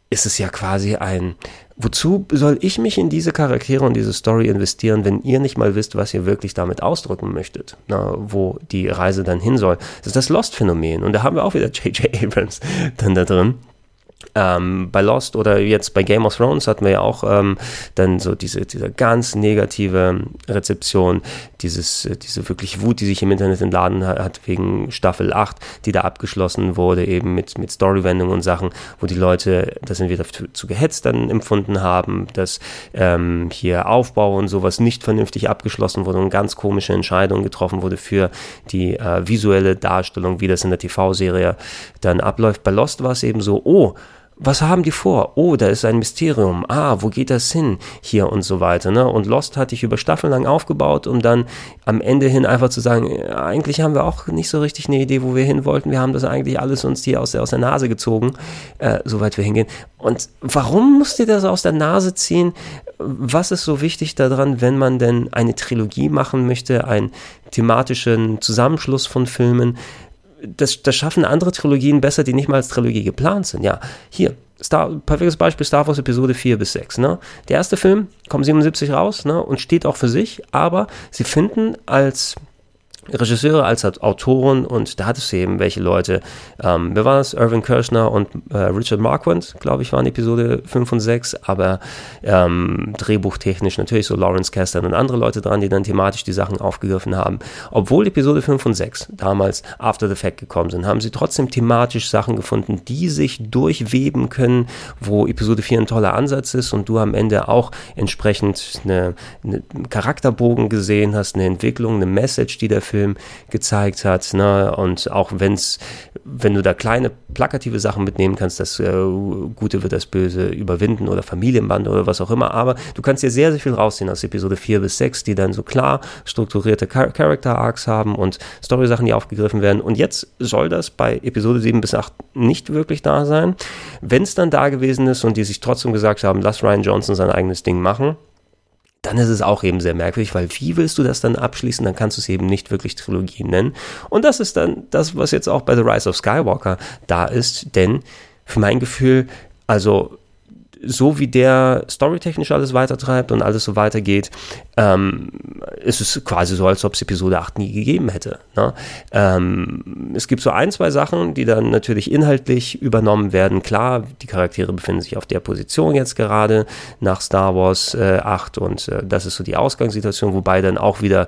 S1: ist es ja quasi ein, wozu soll ich mich in diese Charaktere und diese Story investieren, wenn ihr nicht mal wisst, was ihr wirklich damit ausdrücken möchtet, na, wo die Reise dann hin soll. Das ist das Lost-Phänomen und da haben wir auch wieder J.J. Abrams dann da drin ähm, bei Lost oder jetzt bei Game of Thrones hatten wir ja auch ähm, dann so diese, diese ganz negative Rezeption, dieses, äh, diese wirklich Wut, die sich im Internet entladen hat wegen Staffel 8, die da abgeschlossen wurde, eben mit, mit Storywendungen und Sachen, wo die Leute das entweder zu, zu gehetzt dann empfunden haben, dass ähm, hier Aufbau und sowas nicht vernünftig abgeschlossen wurde und ganz komische Entscheidungen getroffen wurde für die äh, visuelle Darstellung, wie das in der TV-Serie dann abläuft. Bei Lost war es eben so, oh, was haben die vor? Oh, da ist ein Mysterium. Ah, wo geht das hin? Hier und so weiter. Ne? Und Lost hatte ich über Staffeln lang aufgebaut, um dann am Ende hin einfach zu sagen, eigentlich haben wir auch nicht so richtig eine Idee, wo wir hin wollten. Wir haben das eigentlich alles uns hier aus der, aus der Nase gezogen, äh, soweit wir hingehen. Und warum musst ihr das aus der Nase ziehen? Was ist so wichtig daran, wenn man denn eine Trilogie machen möchte, einen thematischen Zusammenschluss von Filmen? Das, das schaffen andere Trilogien besser, die nicht mal als Trilogie geplant sind. Ja, hier, Star, perfektes Beispiel Star Wars Episode 4 bis 6. Ne? Der erste Film kommt 77 raus ne, und steht auch für sich, aber sie finden als Regisseure als Autoren und da hattest du eben welche Leute, ähm, wer war das? Irvin Kirschner und äh, Richard Marquand, glaube ich, waren Episode 5 und 6, aber ähm, drehbuchtechnisch natürlich so Lawrence Kasdan und andere Leute dran, die dann thematisch die Sachen aufgegriffen haben. Obwohl Episode 5 und 6 damals After the Fact gekommen sind, haben sie trotzdem thematisch Sachen gefunden, die sich durchweben können, wo Episode 4 ein toller Ansatz ist und du am Ende auch entsprechend eine, eine Charakterbogen gesehen hast, eine Entwicklung, eine Message, die der Film gezeigt hat. Ne? Und auch wenn's, wenn du da kleine plakative Sachen mitnehmen kannst, das äh, Gute wird das Böse überwinden oder Familienband oder was auch immer. Aber du kannst dir sehr, sehr viel rausziehen aus Episode 4 bis 6, die dann so klar strukturierte Char Character Arcs haben und Story-Sachen, die aufgegriffen werden. Und jetzt soll das bei Episode 7 bis 8 nicht wirklich da sein. Wenn es dann da gewesen ist und die sich trotzdem gesagt haben, lass Ryan Johnson sein eigenes Ding machen, dann ist es auch eben sehr merkwürdig, weil wie willst du das dann abschließen? Dann kannst du es eben nicht wirklich Trilogie nennen. Und das ist dann das, was jetzt auch bei The Rise of Skywalker da ist, denn für mein Gefühl, also so wie der storytechnisch alles weitertreibt und alles so weitergeht, ähm, ist es quasi so, als ob es Episode 8 nie gegeben hätte. Ne? Ähm, es gibt so ein, zwei Sachen, die dann natürlich inhaltlich übernommen werden. Klar, die Charaktere befinden sich auf der Position jetzt gerade nach Star Wars äh, 8 und äh, das ist so die Ausgangssituation, wobei dann auch wieder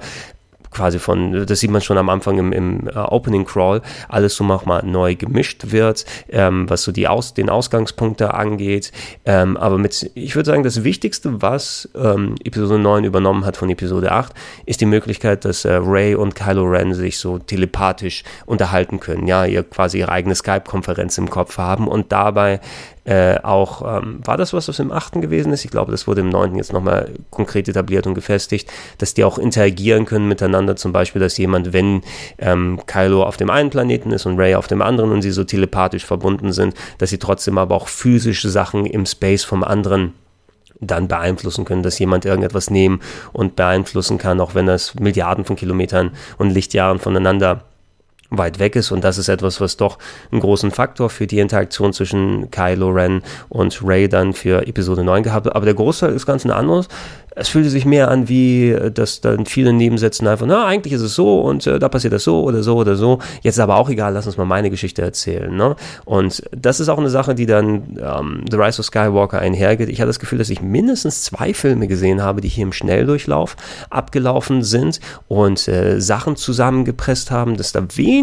S1: quasi von, das sieht man schon am Anfang im, im uh, Opening Crawl, alles so nochmal neu gemischt wird, ähm, was so die Aus, den Ausgangspunkt da angeht. Ähm, aber mit, ich würde sagen, das Wichtigste, was ähm, Episode 9 übernommen hat von Episode 8, ist die Möglichkeit, dass äh, Ray und Kylo Ren sich so telepathisch unterhalten können, ja, ihr quasi ihre eigene Skype-Konferenz im Kopf haben und dabei äh, auch, ähm, war das was, was im 8. gewesen ist? Ich glaube, das wurde im 9. jetzt nochmal konkret etabliert und gefestigt, dass die auch interagieren können miteinander, zum Beispiel, dass jemand, wenn ähm, Kylo auf dem einen Planeten ist und Ray auf dem anderen und sie so telepathisch verbunden sind, dass sie trotzdem aber auch physische Sachen im Space vom anderen dann beeinflussen können, dass jemand irgendetwas nehmen und beeinflussen kann, auch wenn das Milliarden von Kilometern und Lichtjahren voneinander weit weg ist und das ist etwas, was doch einen großen Faktor für die Interaktion zwischen Kylo Ren und Ray dann für Episode 9 gehabt hat. Aber der Großteil ist ganz ein anderes es fühlte sich mehr an wie, äh, dass dann viele Nebensätzen einfach, na, eigentlich ist es so und äh, da passiert das so oder so oder so. Jetzt aber auch egal, lass uns mal meine Geschichte erzählen. Ne? Und das ist auch eine Sache, die dann ähm, The Rise of Skywalker einhergeht. Ich hatte das Gefühl, dass ich mindestens zwei Filme gesehen habe, die hier im Schnelldurchlauf abgelaufen sind und äh, Sachen zusammengepresst haben, dass da wenig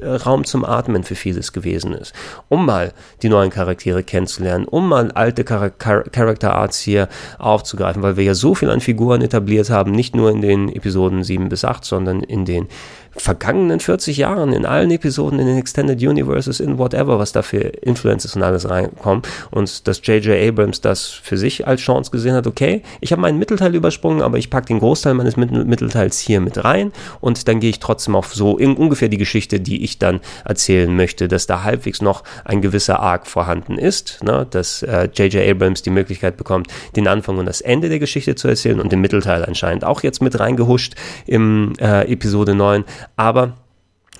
S1: äh, Raum zum Atmen für vieles gewesen ist. Um mal die neuen Charaktere kennenzulernen, um mal alte Char Char Character Arts hier aufzugreifen, weil wir ja so viel an Figuren etabliert haben, nicht nur in den Episoden 7 bis 8, sondern in den vergangenen 40 Jahren in allen Episoden, in den Extended Universes, in whatever, was da für Influences und alles reinkommen. Und dass J.J. Abrams das für sich als Chance gesehen hat, okay, ich habe meinen Mittelteil übersprungen, aber ich packe den Großteil meines Mittelteils hier mit rein und dann gehe ich trotzdem auf so ungefähr die Geschichte, die ich dann erzählen möchte, dass da halbwegs noch ein gewisser Arc vorhanden ist, ne? dass J.J. Äh, Abrams die Möglichkeit bekommt, den Anfang und das Ende der Geschichte zu erzählen und den Mittelteil anscheinend auch jetzt mit reingehuscht im äh, Episode 9 aber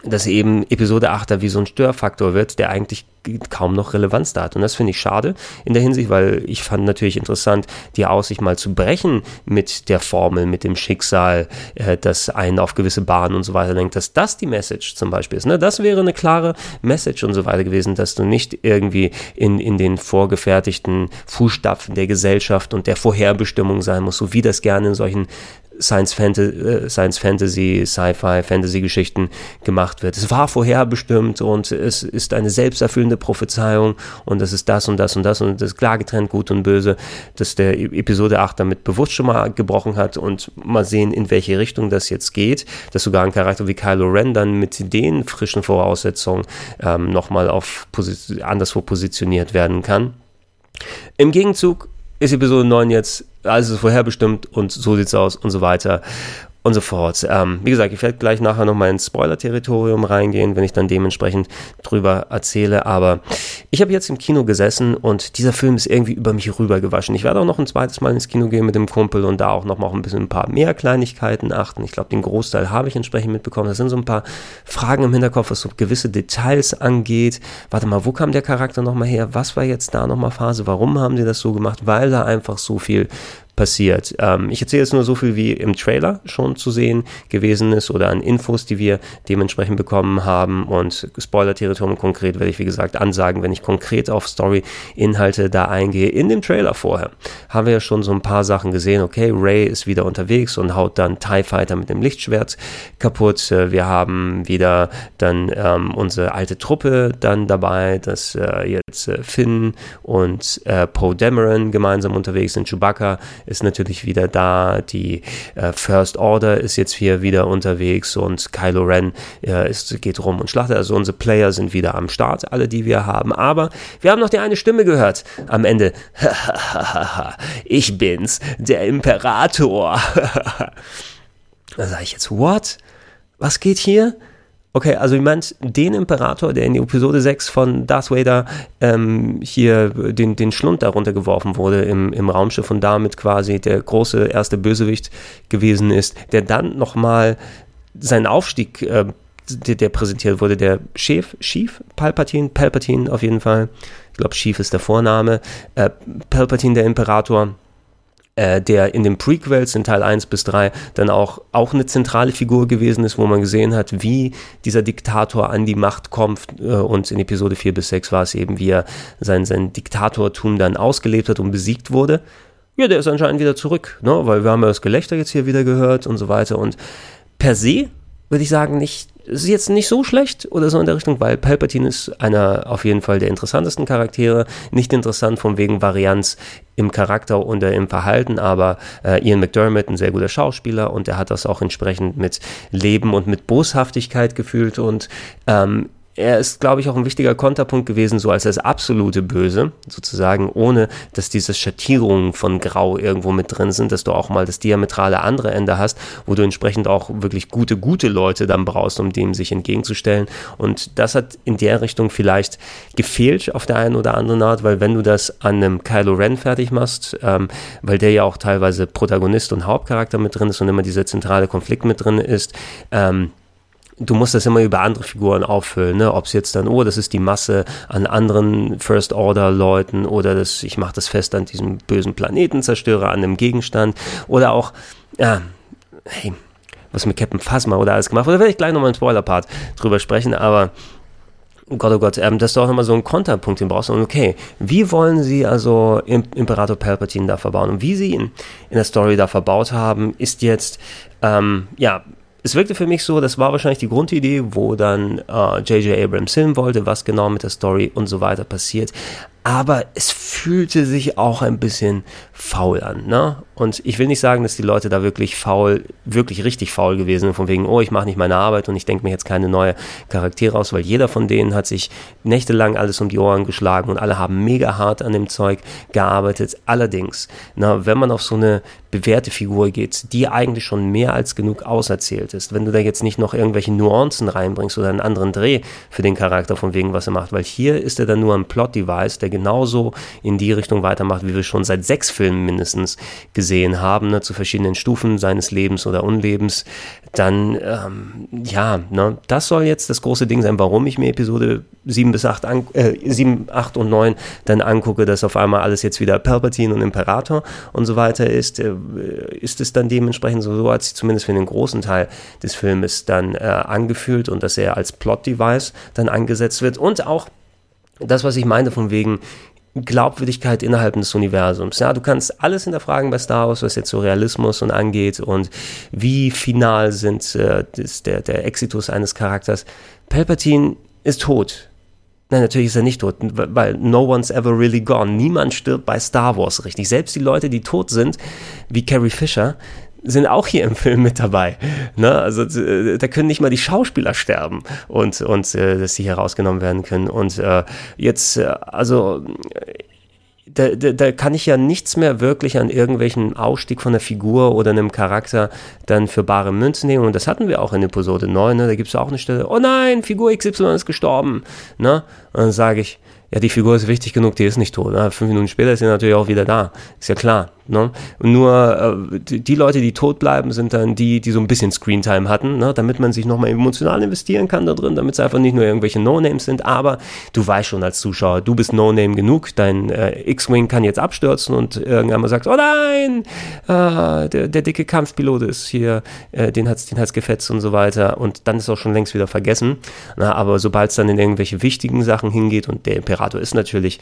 S1: dass eben Episode 8 da wie so ein Störfaktor wird, der eigentlich kaum noch Relevanz da hat. Und das finde ich schade in der Hinsicht, weil ich fand natürlich interessant, die Aussicht mal zu brechen mit der Formel, mit dem Schicksal, äh, das einen auf gewisse Bahnen und so weiter lenkt, dass das die Message zum Beispiel ist. Ne? Das wäre eine klare Message und so weiter gewesen, dass du nicht irgendwie in, in den vorgefertigten Fußstapfen der Gesellschaft und der Vorherbestimmung sein musst, so wie das gerne in solchen Science, Fantasy, äh, Science Fantasy, Sci-Fi, Fantasy-Geschichten gemacht wird. Es war vorherbestimmt und es ist eine selbsterfüllende Prophezeiung und es ist das und das und das und das klar getrennt, gut und böse, dass der e-, Episode 8 damit bewusst schon mal gebrochen hat und mal sehen, in welche Richtung das jetzt geht, dass sogar ein Charakter wie Kylo Ren dann mit den frischen Voraussetzungen ähm, nochmal auf anderswo positioniert werden kann. Im Gegenzug ist Episode 9 jetzt alles ist vorherbestimmt und so sieht's aus und so weiter und so fort. Ähm, wie gesagt, ich werde gleich nachher nochmal ins Spoiler-Territorium reingehen, wenn ich dann dementsprechend drüber erzähle. Aber ich habe jetzt im Kino gesessen und dieser Film ist irgendwie über mich rübergewaschen. Ich werde auch noch ein zweites Mal ins Kino gehen mit dem Kumpel und da auch noch mal ein bisschen ein paar mehr Kleinigkeiten achten. Ich glaube, den Großteil habe ich entsprechend mitbekommen. Das sind so ein paar Fragen im Hinterkopf, was so gewisse Details angeht. Warte mal, wo kam der Charakter nochmal her? Was war jetzt da nochmal Phase? Warum haben sie das so gemacht? Weil da einfach so viel passiert. Ähm, ich erzähle jetzt nur so viel, wie im Trailer schon zu sehen gewesen ist oder an Infos, die wir dementsprechend bekommen haben. Und Spoiler-Territorium konkret werde ich, wie gesagt, ansagen, wenn ich konkret auf Story-Inhalte da eingehe. In dem Trailer vorher haben wir ja schon so ein paar Sachen gesehen. Okay, Ray ist wieder unterwegs und haut dann TIE Fighter mit dem Lichtschwert kaputt. Äh, wir haben wieder dann ähm, unsere alte Truppe dann dabei, dass äh, jetzt äh, Finn und äh, Poe Dameron gemeinsam unterwegs sind. Chewbacca ist natürlich wieder da, die äh, First Order ist jetzt hier wieder unterwegs und Kylo Ren äh, ist, geht rum und schlachtet. Also unsere Player sind wieder am Start, alle, die wir haben. Aber wir haben noch die eine Stimme gehört am Ende. ich bin's, der Imperator. da sage ich jetzt, what? Was geht hier? Okay, also ich meint den Imperator, der in Episode 6 von Darth Vader ähm, hier den, den Schlund darunter geworfen wurde im, im Raumschiff und damit quasi der große erste Bösewicht gewesen ist, der dann nochmal seinen Aufstieg äh, der, der präsentiert wurde, der Chef, Chief, Palpatine, Palpatine auf jeden Fall. Ich glaube, Chief ist der Vorname. Äh, Palpatine, der Imperator äh, der in den Prequels in Teil 1 bis 3 dann auch, auch eine zentrale Figur gewesen ist, wo man gesehen hat, wie dieser Diktator an die Macht kommt äh, und in Episode 4 bis 6 war es eben, wie er sein, sein Diktatortum dann ausgelebt hat und besiegt wurde. Ja, der ist anscheinend wieder zurück, ne? weil wir haben ja das Gelächter jetzt hier wieder gehört und so weiter und per se würde ich sagen, nicht ist jetzt nicht so schlecht oder so in der Richtung, weil Palpatine ist einer auf jeden Fall der interessantesten Charaktere. Nicht interessant von wegen Varianz im Charakter und im Verhalten, aber äh, Ian McDermott, ein sehr guter Schauspieler und er hat das auch entsprechend mit Leben und mit Boshaftigkeit gefühlt und ähm, er ist, glaube ich, auch ein wichtiger Konterpunkt gewesen, so als das absolute Böse, sozusagen, ohne dass diese Schattierungen von Grau irgendwo mit drin sind, dass du auch mal das diametrale andere Ende hast, wo du entsprechend auch wirklich gute, gute Leute dann brauchst, um dem sich entgegenzustellen. Und das hat in der Richtung vielleicht gefehlt auf der einen oder anderen Art, weil wenn du das an einem Kylo Ren fertig machst, ähm, weil der ja auch teilweise Protagonist und Hauptcharakter mit drin ist und immer dieser zentrale Konflikt mit drin ist, ähm, du musst das immer über andere Figuren auffüllen, ne? Ob es jetzt dann, oh, das ist die Masse an anderen First Order Leuten oder das, ich mache das fest an diesem bösen Planetenzerstörer, an einem Gegenstand oder auch, ja, hey, was mit Captain Phasma oder alles gemacht. Oder werde ich gleich nochmal im Spoiler-Part drüber sprechen, aber oh Gott, oh Gott, ähm, dass du auch nochmal so einen Konterpunkt hin brauchst. Und okay, wie wollen sie also Imperator Palpatine da verbauen? Und wie sie ihn in der Story da verbaut haben, ist jetzt, ähm, ja, es wirkte für mich so, das war wahrscheinlich die Grundidee, wo dann J.J. Äh, Abrams hin wollte, was genau mit der Story und so weiter passiert. Aber es fühlte sich auch ein bisschen faul an. Ne? Und ich will nicht sagen, dass die Leute da wirklich faul, wirklich richtig faul gewesen sind, von wegen, oh, ich mache nicht meine Arbeit und ich denke mir jetzt keine neue Charaktere aus, weil jeder von denen hat sich nächtelang alles um die Ohren geschlagen und alle haben mega hart an dem Zeug gearbeitet. Allerdings, na, wenn man auf so eine bewährte Figur geht, die eigentlich schon mehr als genug auserzählt ist, wenn du da jetzt nicht noch irgendwelche Nuancen reinbringst oder einen anderen Dreh für den Charakter von wegen, was er macht, weil hier ist er dann nur ein Plot-Device, der genauso in die Richtung weitermacht, wie wir schon seit sechs Filmen mindestens gesehen haben, ne, zu verschiedenen Stufen seines Lebens oder Unlebens, dann, ähm, ja, ne, das soll jetzt das große Ding sein, warum ich mir Episode 7 bis 8, an, äh, 7, 8 und 9 dann angucke, dass auf einmal alles jetzt wieder Palpatine und Imperator und so weiter ist, äh, ist es dann dementsprechend so, so hat sich zumindest für den großen Teil des Filmes dann äh, angefühlt und dass er als Plot-Device dann angesetzt wird und auch das, was ich meine, von wegen Glaubwürdigkeit innerhalb des Universums. Ja, du kannst alles hinterfragen bei Star Wars, was jetzt so Realismus und angeht und wie final sind äh, der, der Exitus eines Charakters. Palpatine ist tot. Nein, natürlich ist er nicht tot, weil no one's ever really gone. Niemand stirbt bei Star Wars richtig. Selbst die Leute, die tot sind, wie Carrie Fisher, sind auch hier im Film mit dabei. Ne? Also äh, da können nicht mal die Schauspieler sterben und, und äh, dass sie hier rausgenommen werden können. Und äh, jetzt, äh, also da, da, da kann ich ja nichts mehr wirklich an irgendwelchen Ausstieg von einer Figur oder einem Charakter dann für bare Münzen nehmen. Und das hatten wir auch in Episode 9. Ne? Da gibt es auch eine Stelle, oh nein, Figur XY ist gestorben. Ne? Und dann sage ich, ja, die Figur ist wichtig genug, die ist nicht tot. Ne? Fünf Minuten später ist sie natürlich auch wieder da. Ist ja klar. Ne? Nur äh, die, Leute, die tot bleiben, sind dann die, die so ein bisschen Screentime hatten, ne? damit man sich nochmal emotional investieren kann da drin, damit es einfach nicht nur irgendwelche No-Names sind. Aber du weißt schon als Zuschauer, du bist No-Name genug, dein äh, X-Wing kann jetzt abstürzen und irgendwann mal sagt, oh nein, äh, der, der dicke Kampfpilot ist hier, äh, den hat's, den hat's gefetzt und so weiter. Und dann ist auch schon längst wieder vergessen. Na, aber sobald es dann in irgendwelche wichtigen Sachen hingeht und der Imperator ist natürlich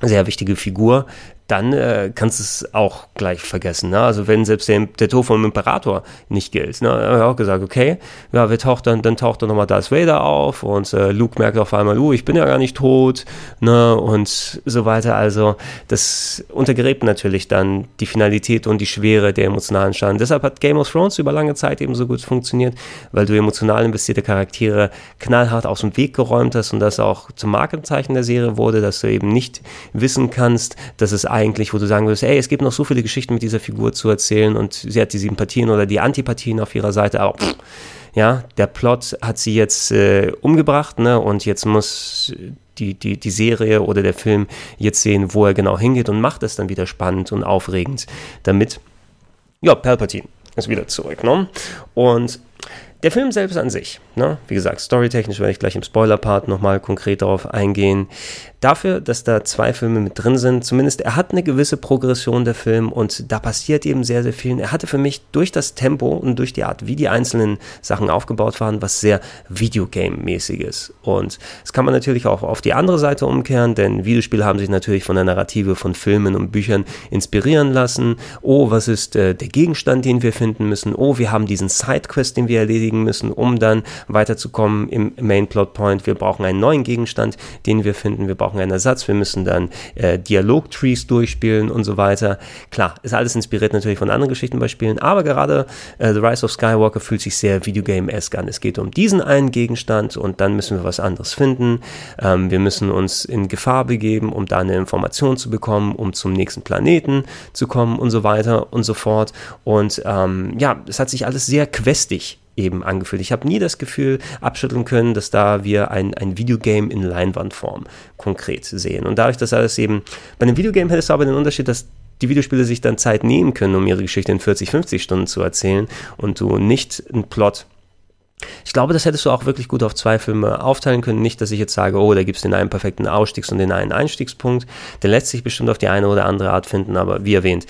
S1: sehr wichtige Figur, dann äh, kannst du es auch gleich vergessen. Ne? Also wenn selbst der, der Tod vom Imperator nicht gilt. Ne? Habe ich auch gesagt, okay, ja, wir taucht dann, dann taucht dann nochmal Darth Vader auf und äh, Luke merkt auf einmal, uh, ich bin ja gar nicht tot, ne? Und so weiter. Also das untergräbt natürlich dann die Finalität und die Schwere der emotionalen Schaden. Deshalb hat Game of Thrones über lange Zeit eben so gut funktioniert, weil du emotional investierte Charaktere knallhart aus dem Weg geräumt hast und das auch zum Markenzeichen der Serie wurde, dass du eben nicht wissen kannst, dass es eigentlich, wo du sagen würdest, ey, es gibt noch so viele Geschichten mit dieser Figur zu erzählen und sie hat die Sympathien oder die Antipathien auf ihrer Seite, aber pff, ja, der Plot hat sie jetzt äh, umgebracht, ne, und jetzt muss die, die, die Serie oder der Film jetzt sehen, wo er genau hingeht und macht es dann wieder spannend und aufregend, damit, ja, Palpatine ist wieder zurück, ne? Und Der Film selbst an sich, ne? wie gesagt, storytechnisch werde ich gleich im Spoiler-Part nochmal konkret darauf eingehen. Dafür, dass da zwei Filme mit drin sind, zumindest er hat eine gewisse Progression der Film und da passiert eben sehr, sehr viel. Er hatte für mich durch das Tempo und durch die Art, wie die einzelnen Sachen aufgebaut waren, was sehr Videogame-mäßiges. Und das kann man natürlich auch auf die andere Seite umkehren, denn Videospiele haben sich natürlich von der Narrative von Filmen und Büchern inspirieren lassen. Oh, was ist äh, der Gegenstand, den wir finden müssen? Oh, wir haben diesen Sidequest, den wir erledigen erledigen müssen, um dann weiterzukommen im Main Plot Point. Wir brauchen einen neuen Gegenstand, den wir finden. Wir brauchen einen Ersatz. Wir müssen dann äh, Dialog-Trees durchspielen und so weiter. Klar, ist alles inspiriert natürlich von anderen Geschichten bei Spielen, aber gerade äh, The Rise of Skywalker fühlt sich sehr Videogame-esque an. Es geht um diesen einen Gegenstand und dann müssen wir was anderes finden. Ähm, wir müssen uns in Gefahr begeben, um da eine Information zu bekommen, um zum nächsten Planeten zu kommen und so weiter und so fort. Und ähm, ja, es hat sich alles sehr questig eben angefühlt. Ich habe nie das Gefühl abschütteln können, dass da wir ein, ein Videogame in Leinwandform konkret sehen. Und dadurch, dass alles eben, bei einem Videogame hättest du aber den Unterschied, dass die Videospiele sich dann Zeit nehmen können, um ihre Geschichte in 40, 50 Stunden zu erzählen und du nicht einen Plot ich glaube, das hättest du auch wirklich gut auf zwei Filme aufteilen können. Nicht, dass ich jetzt sage, oh, da gibt es den einen perfekten Ausstiegs- und den einen Einstiegspunkt. Der lässt sich bestimmt auf die eine oder andere Art finden, aber wie erwähnt,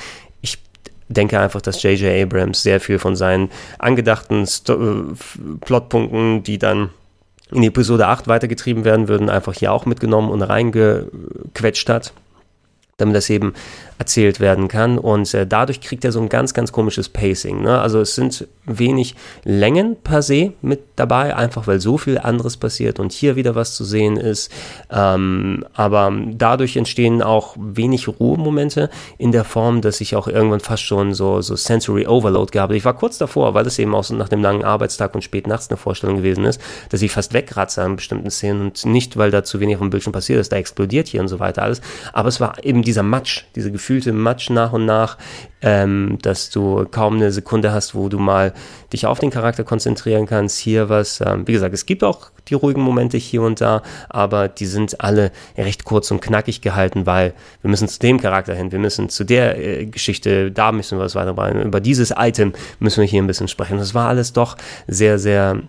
S1: denke einfach, dass J.J. Abrams sehr viel von seinen angedachten Sto äh, Plotpunkten, die dann in Episode 8 weitergetrieben werden würden, einfach hier auch mitgenommen und reingequetscht hat, damit das eben erzählt werden kann. Und äh, dadurch kriegt er so ein ganz, ganz komisches Pacing. Ne? Also es sind wenig Längen per se mit dabei, einfach weil so viel anderes passiert und hier wieder was zu sehen ist. Ähm, aber dadurch entstehen auch wenig Ruhemomente in der Form, dass ich auch irgendwann fast schon so, so Sensory Overload gehabt habe. Ich war kurz davor, weil es eben auch so nach dem langen Arbeitstag und spät nachts eine Vorstellung gewesen ist, dass ich fast wegratze an bestimmten Szenen und nicht, weil da zu wenig auf dem Bildschirm passiert ist, da explodiert hier und so weiter alles. Aber es war eben dieser Matsch, diese Gefühle gefühlte Matsch nach und nach, ähm, dass du kaum eine Sekunde hast, wo du mal dich auf den Charakter konzentrieren kannst. Hier was, ähm, wie gesagt, es gibt auch die ruhigen Momente hier und da, aber die sind alle recht kurz und knackig gehalten, weil wir müssen zu dem Charakter hin, wir müssen zu der äh, Geschichte, da müssen wir was weiterbringen, über dieses Item müssen wir hier ein bisschen sprechen. Das war alles doch sehr, sehr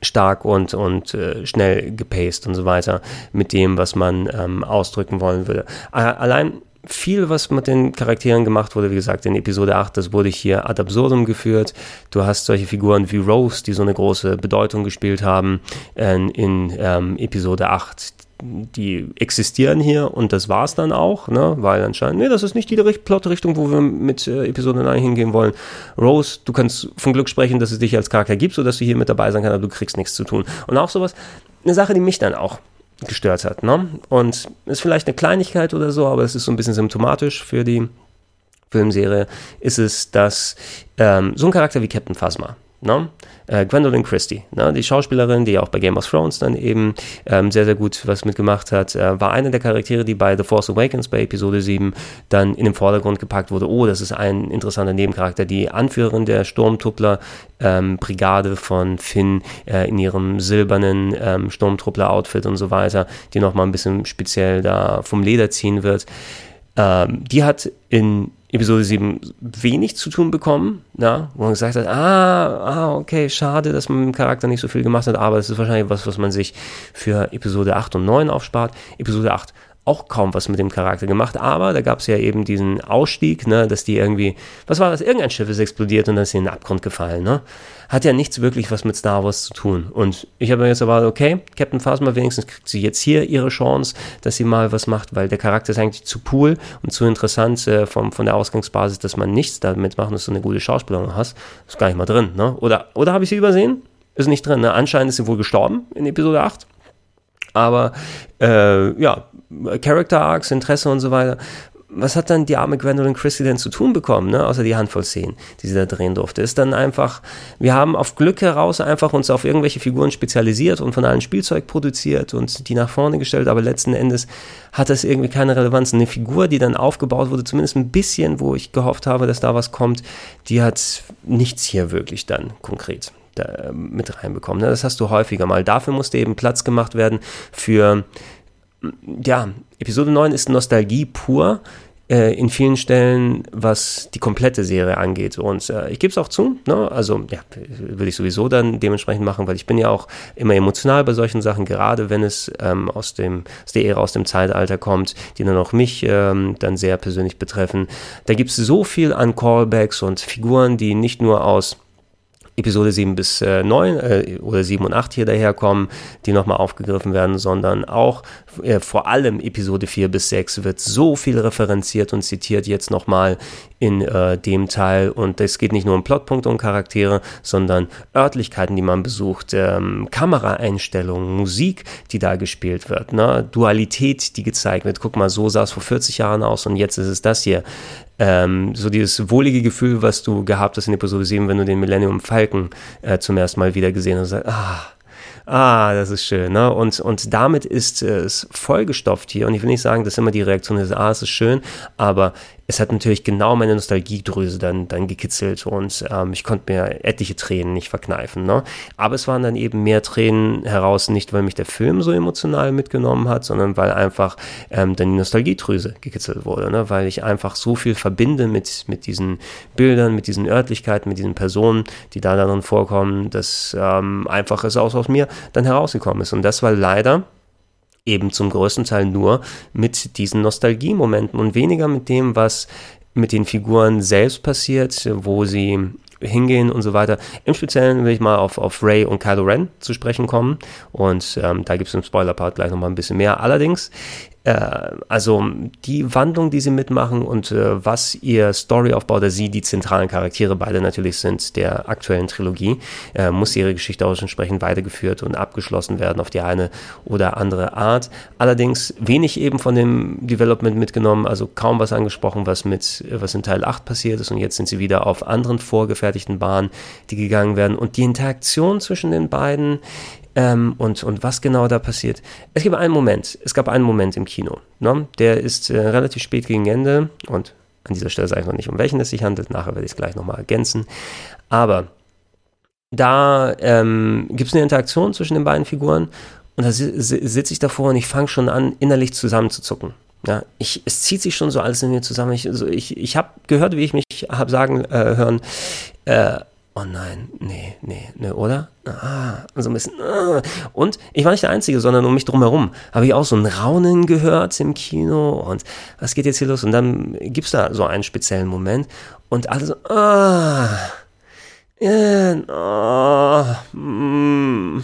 S1: stark und, und äh, schnell gepaced und so weiter mit dem, was man ähm, ausdrücken wollen würde. Allein viel, was mit den Charakteren gemacht wurde, wie gesagt, in Episode 8, das wurde hier ad absurdum geführt. Du hast solche Figuren wie Rose, die so eine große Bedeutung gespielt haben in, in ähm, Episode 8. Die existieren hier und das war es dann auch, ne? weil anscheinend, nee, das ist nicht die Plot-Richtung, wo wir mit äh, Episode 9 hingehen wollen. Rose, du kannst von Glück sprechen, dass es dich als Charakter gibt, sodass du hier mit dabei sein kannst, aber du kriegst nichts zu tun. Und auch sowas, eine Sache, die mich dann auch gestört hat. Ne? Und ist vielleicht eine Kleinigkeit oder so, aber es ist so ein bisschen symptomatisch für die Filmserie, ist es, dass ähm, so ein Charakter wie Captain Phasma, Ne? Äh, Gwendolyn Christie, ne? die Schauspielerin, die auch bei Game of Thrones dann eben ähm, sehr, sehr gut was mitgemacht hat, äh, war eine der Charaktere, die bei The Force Awakens bei Episode 7 dann in den Vordergrund gepackt wurde. Oh, das ist ein interessanter Nebencharakter. Die Anführerin der Sturmtruppler-Brigade ähm, von Finn äh, in ihrem silbernen ähm, Sturmtruppler-Outfit und so weiter, die nochmal ein bisschen speziell da vom Leder ziehen wird. Ähm, die hat in Episode 7 wenig zu tun bekommen, ja, wo man gesagt hat, ah, ah, okay, schade, dass man mit dem Charakter nicht so viel gemacht hat, aber es ist wahrscheinlich was, was man sich für Episode 8 und 9 aufspart. Episode 8 auch kaum was mit dem Charakter gemacht, aber da gab es ja eben diesen Ausstieg, ne, dass die irgendwie, was war das, irgendein Schiff ist explodiert und dann ist sie in den Abgrund gefallen, ne? Hat ja nichts wirklich was mit Star Wars zu tun. Und ich habe mir jetzt erwartet, okay, Captain Phasma, wenigstens kriegt sie jetzt hier ihre Chance, dass sie mal was macht, weil der Charakter ist eigentlich zu cool und zu interessant äh, vom, von der Ausgangsbasis, dass man nichts damit macht, dass du eine gute Schauspielerin hast. Ist gar nicht mal drin, ne? Oder, oder habe ich sie übersehen? Ist nicht drin, ne? Anscheinend ist sie wohl gestorben in Episode 8. Aber äh, ja, Character Arcs, Interesse und so weiter. Was hat dann die arme Gwendolyn Christie denn zu tun bekommen, ne? außer die Handvoll Szenen, die sie da drehen durfte? Ist dann einfach, wir haben auf Glück heraus einfach uns auf irgendwelche Figuren spezialisiert und von allen Spielzeug produziert und die nach vorne gestellt, aber letzten Endes hat das irgendwie keine Relevanz. Eine Figur, die dann aufgebaut wurde, zumindest ein bisschen, wo ich gehofft habe, dass da was kommt, die hat nichts hier wirklich dann konkret da, mit reinbekommen. Ne? Das hast du häufiger mal. Dafür musste eben Platz gemacht werden für ja, Episode 9 ist Nostalgie pur. äh, in vielen Stellen, was die komplette Serie angeht. Und äh, ich gebe es auch zu, ne? also ja, will ich sowieso dann dementsprechend machen, weil ich bin ja auch immer emotional bei solchen Sachen, gerade wenn es ähm, aus, dem, aus der Ära, aus dem Zeitalter kommt, die dann auch mich ähm, dann sehr persönlich betreffen. Da gibt es so viel an Callbacks und Figuren, die nicht nur aus Episode 7 bis äh, 9 äh, oder 7 und 8 hier daherkommen, die nochmal aufgegriffen werden, sondern auch äh, vor allem Episode 4 bis 6 wird so viel referenziert und zitiert jetzt nochmal in äh, dem Teil. Und es geht nicht nur um Plotpunkte und Charaktere, sondern Örtlichkeiten, die man besucht, ähm, Kameraeinstellungen, Musik, die da gespielt wird, ne? Dualität, die gezeigt wird. Guck mal, so sah es vor 40 Jahren aus und jetzt ist es das hier ähm, so dieses wohlige Gefühl, was du gehabt hast in Episode 7, wenn du den Millennium Falcon äh, zum ersten Mal wieder gesehen hast. Ah, ah, das ist schön. Ne? Und, und damit ist es vollgestopft hier. Und ich will nicht sagen, dass immer die Reaktion ist, ah, es ist schön, aber es hat natürlich genau meine Nostalgiedrüse dann, dann gekitzelt und ähm, ich konnte mir etliche Tränen nicht verkneifen. Ne? Aber es waren dann eben mehr Tränen heraus, nicht weil mich der Film so emotional mitgenommen hat, sondern weil einfach ähm, dann die Nostalgiedrüse gekitzelt wurde, ne? weil ich einfach so viel verbinde mit, mit diesen Bildern, mit diesen Örtlichkeiten, mit diesen Personen, die da dann vorkommen, dass ähm, einfach es auch aus mir dann herausgekommen ist. Und das war leider eben zum größten Teil nur mit diesen Nostalgiemomenten und weniger mit dem, was mit den Figuren selbst passiert, wo sie hingehen und so weiter. Im Speziellen will ich mal auf, auf Ray und Kylo Ren zu sprechen kommen und ähm, da gibt es im Spoiler-Part gleich nochmal ein bisschen mehr. Allerdings also die Wandlung, die sie mitmachen und äh, was ihr Storyaufbau, da sie die zentralen Charaktere beide natürlich sind der aktuellen Trilogie, äh, muss ihre Geschichte auch entsprechend weitergeführt und abgeschlossen werden auf die eine oder andere Art. Allerdings wenig eben von dem Development mitgenommen, also kaum was angesprochen, was mit was in Teil 8 passiert ist und jetzt sind sie wieder auf anderen vorgefertigten Bahnen, die gegangen werden und die Interaktion zwischen den beiden ähm, und, und was genau da passiert. Es gibt einen Moment, es gab einen Moment im Kino, ne? der ist äh, relativ spät gegen Ende und an dieser Stelle sage ich noch nicht, um welchen es sich handelt, nachher werde ich es gleich nochmal ergänzen, aber da ähm, gibt es eine Interaktion zwischen den beiden Figuren und da sitze ich davor und ich fange schon an, innerlich zusammenzuzucken. Ja, ich, es zieht sich schon so alles in mir zusammen. Ich, also ich, ich habe gehört, wie ich mich habe sagen äh, hören, äh, oh nein, nee, nee, nee, oder? Ah, so ein bisschen. Ah. Und ich war nicht der Einzige, sondern um mich drumherum habe ich auch so ein Raunen gehört im Kino und was geht jetzt hier los? Und dann gibt es da so einen speziellen Moment und alle so, ah, yeah, oh, mm,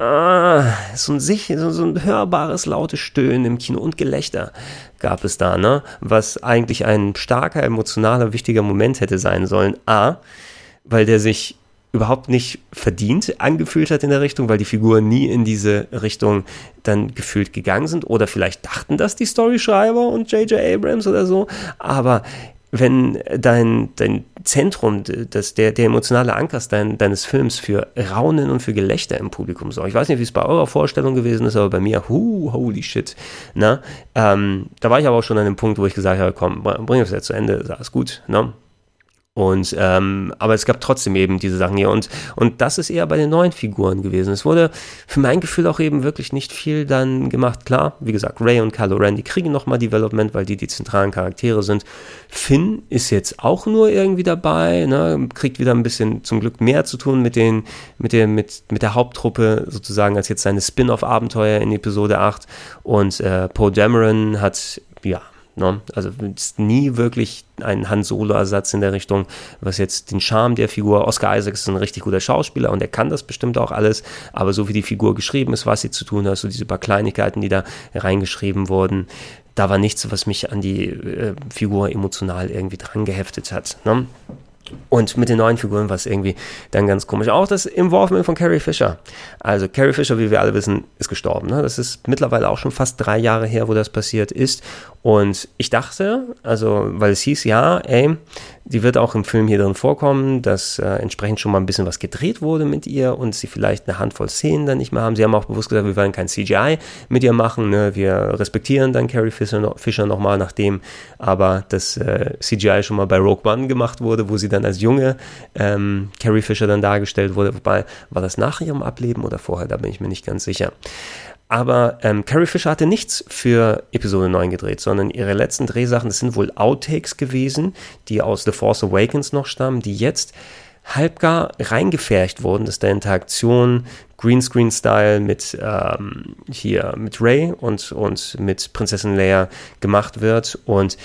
S1: ah, so ein, sich, so, ein hörbares, lautes Stöhnen im Kino und Gelächter gab es da, ne? Was eigentlich ein starker, emotionaler, wichtiger Moment hätte sein sollen. A, weil der sich überhaupt nicht verdient angefühlt hat in der Richtung, weil die Figuren nie in diese Richtung dann gefühlt gegangen sind oder vielleicht dachten das die Storyschreiber und J.J. Abrams oder so, aber wenn dein, dein Zentrum, das, der, der emotionale Anker dein, deines Films für Raunen und für Gelächter im Publikum sorgt. Ich weiß nicht, wie es bei eurer Vorstellung gewesen ist, aber bei mir, hu, holy shit. Na, ähm, da war ich aber auch schon an dem Punkt, wo ich gesagt habe, komm, bring es jetzt zu Ende, ist alles gut. Ne? Und ähm, aber es gab trotzdem eben diese Sachen hier und und das ist eher bei den neuen Figuren gewesen. Es wurde für mein Gefühl auch eben wirklich nicht viel dann gemacht. Klar, wie gesagt, Ray und Kylo Ren, die kriegen nochmal Development, weil die die zentralen Charaktere sind. Finn ist jetzt auch nur irgendwie dabei, ne, kriegt wieder ein bisschen zum Glück mehr zu tun mit den mit der mit mit der Haupttruppe sozusagen als jetzt seine Spin-off-Abenteuer in Episode 8 und äh, Poe Dameron hat ja Ne? Also ist nie wirklich ein Han Solo-Ersatz in der Richtung, was jetzt den Charme der Figur, Oscar Isaac ist ein richtig guter Schauspieler und er kann das bestimmt auch alles, aber so wie die Figur geschrieben ist, was sie zu tun hat, so diese paar Kleinigkeiten, die da reingeschrieben wurden, da war nichts, was mich an die äh, Figur emotional irgendwie dran geheftet hat. Ne? Und mit den neuen Figuren war es irgendwie dann ganz komisch. Auch das Involvement von Carrie Fisher. Also Carrie Fisher, wie wir alle wissen, ist gestorben. Ne? Das ist mittlerweile auch schon fast drei Jahre her, wo das passiert ist. Und ich dachte, also, weil es hieß, ja, ey, die wird auch im Film hier drin vorkommen, dass äh, entsprechend schon mal ein bisschen was gedreht wurde mit ihr und sie vielleicht eine Handvoll Szenen dann nicht mehr haben. Sie haben auch bewusst gesagt, wir wollen kein CGI mit ihr machen. Ne? Wir respektieren dann Carrie Fisher, Fisher nochmal, nachdem aber das äh, CGI schon mal bei Rogue One gemacht wurde, wo sie dann als junge ähm, Carrie Fisher dann dargestellt wurde. Wobei, war das nach ihrem Ableben oder vorher? Da bin ich mir nicht ganz sicher. Aber ähm, Carrie Fisher hatte nichts für Episode 9 gedreht, sondern ihre letzten Drehsachen, das sind wohl Outtakes gewesen, die aus The Force Awakens noch stammen, die jetzt halbgar reingefärcht wurden, dass der Interaktion Greenscreen-Style mit ähm, hier mit Ray und, und mit Prinzessin Leia gemacht wird. Und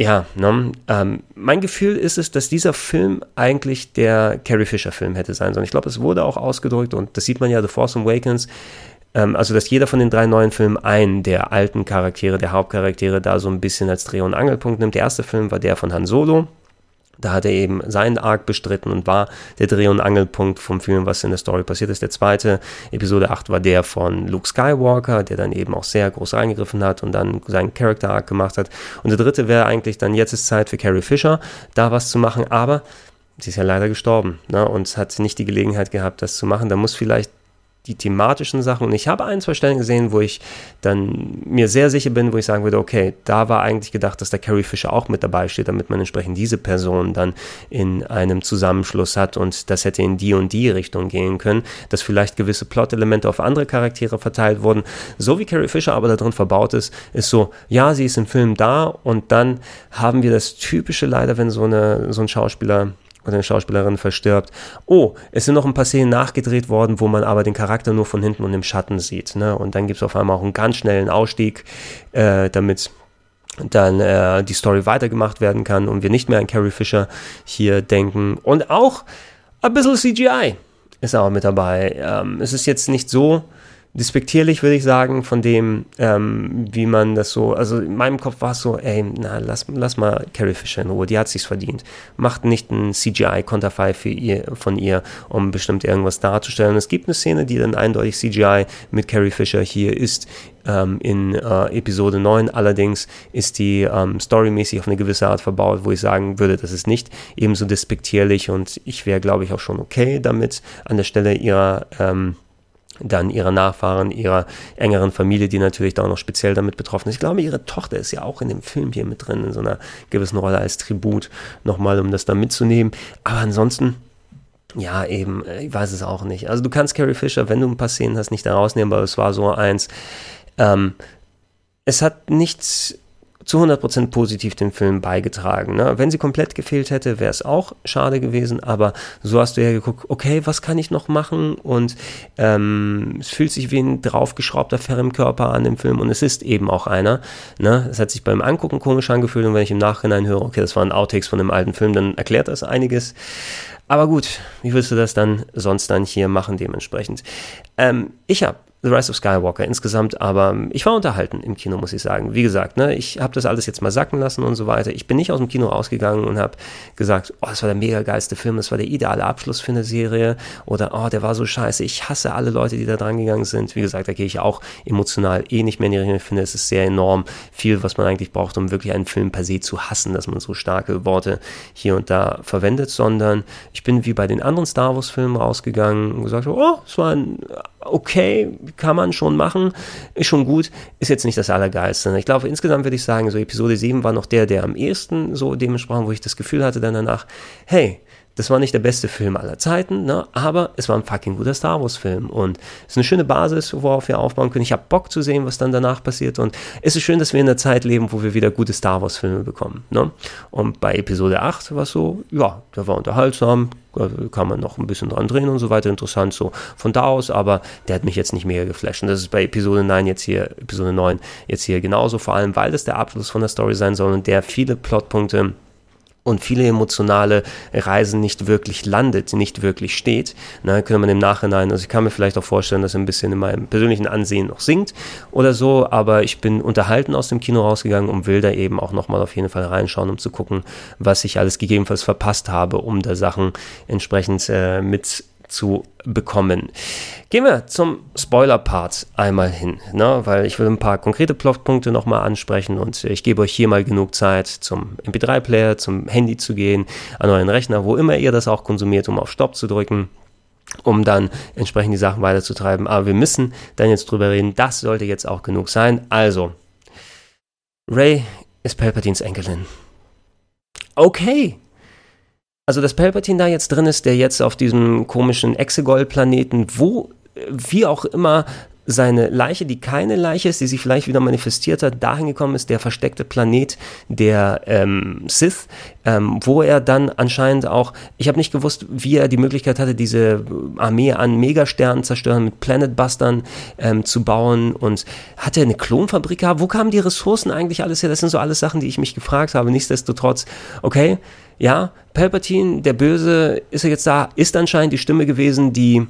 S1: ja, ne, ähm, mein Gefühl ist es, dass dieser Film eigentlich der Carrie Fisher-Film hätte sein sollen. Ich glaube, es wurde auch ausgedrückt und das sieht man ja, The Force Awakens ähm, also dass jeder von den drei neuen Filmen einen der alten Charaktere, der Hauptcharaktere da so ein bisschen als Dreh- und Angelpunkt nimmt. Der erste Film war der von Han Solo, da hat er eben seinen Arc bestritten und war der Dreh- und Angelpunkt vom Film, was in der Story passiert ist. Der zweite, Episode 8, war der von Luke Skywalker, der dann eben auch sehr groß reingegriffen hat und dann seinen Character Arc gemacht hat. Und der dritte wäre eigentlich dann, jetzt ist Zeit für Carrie Fisher, da was zu machen, aber sie ist ja leider gestorben ne, und hat nicht die Gelegenheit gehabt, das zu machen. Da muss vielleicht die thematischen Sachen. Und ich habe ein, zwei Stellen gesehen, wo ich dann mir sehr sicher bin, wo ich sagen würde, okay, da war eigentlich gedacht, dass der Carrie Fisher auch mit dabei steht, damit man entsprechend diese Person dann in einem Zusammenschluss hat und das hätte in die und die Richtung gehen können, dass vielleicht gewisse Plot-Elemente auf andere Charaktere verteilt wurden. So wie Carrie Fisher aber da drin verbaut ist, ist so, ja, sie ist im Film da und dann haben wir das typische leider, wenn so, eine, so ein Schauspieler oder eine Schauspielerin verstirbt. Oh, es sind noch ein paar Szenen nachgedreht worden, wo man aber den Charakter nur von hinten und im Schatten sieht. Ne? Und dann gibt es auf einmal auch einen ganz schnellen Ausstieg, äh, damit dann äh, die Story weitergemacht werden kann und wir nicht mehr an Carrie Fisher hier denken. Und auch ein bisschen CGI ist auch mit dabei. Ähm, es ist jetzt nicht so despektierlich, würde ich sagen, von dem, ähm, wie man das so, also in meinem Kopf war es so, ey, na, lass, lass mal Carrie Fisher in Ruhe, die hat sich's verdient. Macht nicht ein CGI-Konterfei ihr, von ihr, um bestimmt irgendwas darzustellen. Es gibt eine Szene, die dann eindeutig CGI mit Carrie Fisher hier ist, ähm, in äh, Episode 9. Allerdings ist die ähm, storymäßig auf eine gewisse Art verbaut, wo ich sagen würde, das ist nicht ebenso despektierlich und ich wäre, glaube ich, auch schon okay damit an der Stelle ihrer ähm, dann ihre Nachfahren, ihrer engeren Familie, die natürlich da auch noch speziell damit betroffen ist. Ich glaube, ihre Tochter ist ja auch in dem Film hier mit drin, in so einer gewissen Rolle als Tribut, nochmal, um das da mitzunehmen. Aber ansonsten, ja, eben, äh, ich weiß es auch nicht. Also du kannst Carrie Fisher, wenn du ein paar Szenen hast, nicht da rausnehmen, aber es war so eins, ähm, es hat nichts zu 100% positiv dem Film beigetragen. Ne? Wenn sie komplett gefehlt hätte, wäre es auch schade gewesen, aber so hast du ja geguckt, okay, was kann ich noch machen? Und ähm, es fühlt sich wie ein draufgeschraubter Körper an dem Film und es ist eben auch einer. Ne? Es hat sich beim Angucken komisch angefühlt und wenn ich im Nachhinein höre, okay, das waren Outtakes von einem alten Film, dann erklärt das einiges. Aber gut, wie willst du das dann sonst dann hier machen dementsprechend? Ähm, ich habe The Rise of Skywalker insgesamt, aber ich war unterhalten im Kino, muss ich sagen. Wie gesagt, ne, ich habe das alles jetzt mal sacken lassen und so weiter. Ich bin nicht aus dem Kino rausgegangen und habe gesagt, oh, das war der mega geilste Film, das war der ideale Abschluss für eine Serie oder oh, der war so scheiße. Ich hasse alle Leute, die da dran gegangen sind. Wie gesagt, da gehe ich auch emotional eh nicht mehr in die Richtung. Ich finde, es ist sehr enorm viel, was man eigentlich braucht, um wirklich einen Film per se zu hassen, dass man so starke Worte hier und da verwendet, sondern ich bin wie bei den anderen Star Wars Filmen rausgegangen und gesagt, oh, es war ein okay, kann man schon machen, ist schon gut, ist jetzt nicht das Allergeilste. Ich glaube, insgesamt würde ich sagen, so Episode 7 war noch der, der am ehesten so dementsprechend, wo ich das Gefühl hatte dann danach, hey, das war nicht der beste Film aller Zeiten, ne? aber es war ein fucking guter Star Wars-Film und es ist eine schöne Basis, worauf wir aufbauen können. Ich habe Bock zu sehen, was dann danach passiert und es ist schön, dass wir in einer Zeit leben, wo wir wieder gute Star Wars-Filme bekommen. Ne? Und bei Episode 8 war es so, ja, der war unterhaltsam, kann man noch ein bisschen dran drehen und so weiter, interessant so von da aus, aber der hat mich jetzt nicht mega geflasht. Und das ist bei Episode 9 jetzt hier, Episode 9 jetzt hier genauso, vor allem, weil das der Abschluss von der Story sein soll und der viele Plotpunkte und viele emotionale Reisen nicht wirklich landet, nicht wirklich steht. Na, könnte man im Nachhinein, also ich kann mir vielleicht auch vorstellen, dass er ein bisschen in meinem persönlichen Ansehen noch sinkt oder so, aber ich bin unterhalten aus dem Kino rausgegangen und will da eben auch nochmal auf jeden Fall reinschauen, um zu gucken, was ich alles gegebenenfalls verpasst habe, um da Sachen entsprechend äh, mit zu bekommen. Gehen wir zum Spoiler-Part einmal hin, ne? weil ich will ein paar konkrete Plotpunkte nochmal ansprechen und ich gebe euch hier mal genug Zeit, zum MP3-Player, zum Handy zu gehen, an euren Rechner, wo immer ihr das auch konsumiert, um auf Stopp zu drücken um dann entsprechend die Sachen weiterzutreiben. Aber wir müssen dann jetzt drüber reden. Das sollte jetzt auch genug sein. Also, Ray ist Palpatines Enkelin. Okay, also dass Palpatine da jetzt drin ist, der jetzt auf diesem komischen Exegol-Planeten, wo wie auch immer seine Leiche, die keine Leiche ist, die sich vielleicht wieder manifestiert hat, dahin gekommen ist, der versteckte Planet der ähm, Sith, ähm, wo er dann anscheinend auch, ich habe nicht gewusst, wie er die Möglichkeit hatte, diese Armee an Megasternen zerstören, mit Planetbustern ähm, zu bauen und hat er eine Klonfabrik gehabt? Wo kamen die Ressourcen eigentlich alles her? Das sind so alles Sachen, die ich mich gefragt habe. Nichtsdestotrotz, okay, ja, Palpatine, der Böse, ist er jetzt da, ist anscheinend die Stimme gewesen, die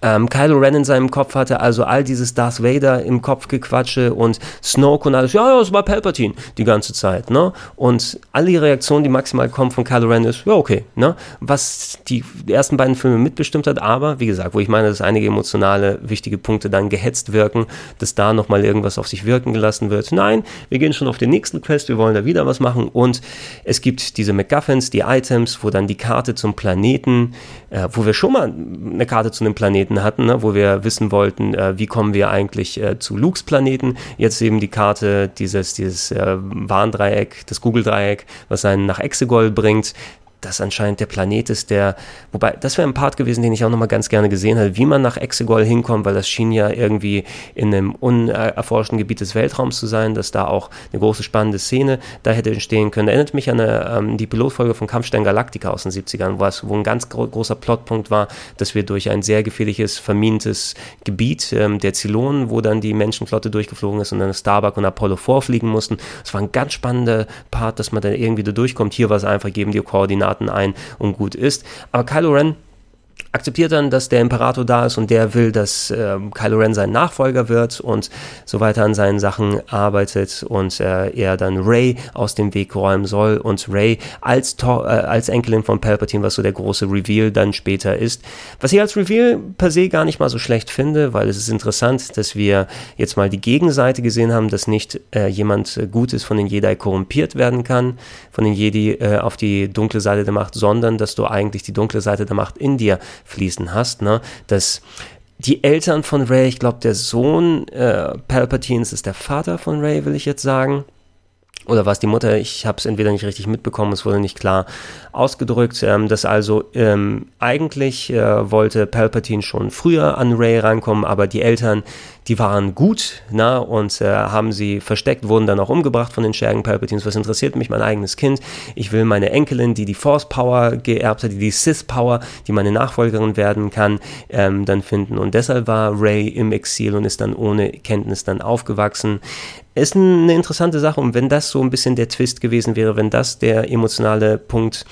S1: ähm, Kylo Ren in seinem Kopf hatte, also all dieses Darth Vader im Kopf gequatsche und Snoke und alles, ja, ja, es war Palpatine die ganze Zeit, ne? Und alle die Reaktionen, die maximal kommen von Kylo Ren ist, ja, okay, ne? Was die ersten beiden Filme mitbestimmt hat, aber, wie gesagt, wo ich meine, dass einige emotionale, wichtige Punkte dann gehetzt wirken, dass da nochmal irgendwas auf sich wirken gelassen wird. Nein, wir gehen schon auf den nächsten Quest, wir wollen da wieder was machen und es gibt diese MacGuffins, die Items, wo dann die Karte zum Planeten, äh, wo wir schon mal eine Karte zu einem Planeten hatten, ne, wo wir wissen wollten, äh, wie kommen wir eigentlich äh, zu Lukes Planeten. Jetzt eben die Karte, dieses, dieses äh, Warndreieck, das Google-Dreieck, was einen nach Exegol bringt das anscheinend der Planet ist, der, wobei, das wäre ein Part gewesen, den ich auch nochmal ganz gerne gesehen hätte, wie man nach Exegol hinkommt, weil das schien ja irgendwie in einem unerforschten Gebiet des Weltraums zu sein, dass da auch eine große spannende Szene da hätte entstehen können. Erinnert mich an eine, ähm, die Pilotfolge von Kampfstein Galactica aus den 70ern, wo, es, wo ein ganz gro großer Plotpunkt war, dass wir durch ein sehr gefährliches, vermintes Gebiet ähm, der Zylonen, wo dann die Menschenflotte durchgeflogen ist und dann Starbuck und Apollo vorfliegen mussten. Es war ein ganz spannender Part, dass man da irgendwie da durchkommt. Hier war es einfach, geben die Koordinaten Daten ein und gut ist. Aber Kylo Ren akzeptiert dann, dass der Imperator da ist und der will, dass äh, Kylo Ren sein Nachfolger wird und so weiter an seinen Sachen arbeitet und äh, er dann Ray aus dem Weg räumen soll und Ray als, äh, als Enkelin von Palpatine, was so der große Reveal dann später ist. Was ich als Reveal per se gar nicht mal so schlecht finde, weil es ist interessant, dass wir jetzt mal die Gegenseite gesehen haben, dass nicht äh, jemand Gutes von den Jedi korrumpiert werden kann, von den Jedi äh, auf die dunkle Seite der Macht, sondern dass du eigentlich die dunkle Seite der Macht in dir fließen hast, ne? dass die Eltern von Ray, ich glaube, der Sohn äh, Palpatines ist der Vater von Ray, will ich jetzt sagen. Oder war es die Mutter? Ich habe es entweder nicht richtig mitbekommen, es wurde nicht klar ausgedrückt, ähm, dass also ähm, eigentlich äh, wollte Palpatine schon früher an Ray rankommen, aber die Eltern die waren gut na, und äh, haben sie versteckt, wurden dann auch umgebracht von den Schergen Palpatines. Was interessiert mich, mein eigenes Kind? Ich will meine Enkelin, die die Force Power geerbt hat, die die Sith Power, die meine Nachfolgerin werden kann, ähm, dann finden. Und deshalb war Ray im Exil und ist dann ohne Kenntnis dann aufgewachsen. Ist eine interessante Sache und wenn das so ein bisschen der Twist gewesen wäre, wenn das der emotionale Punkt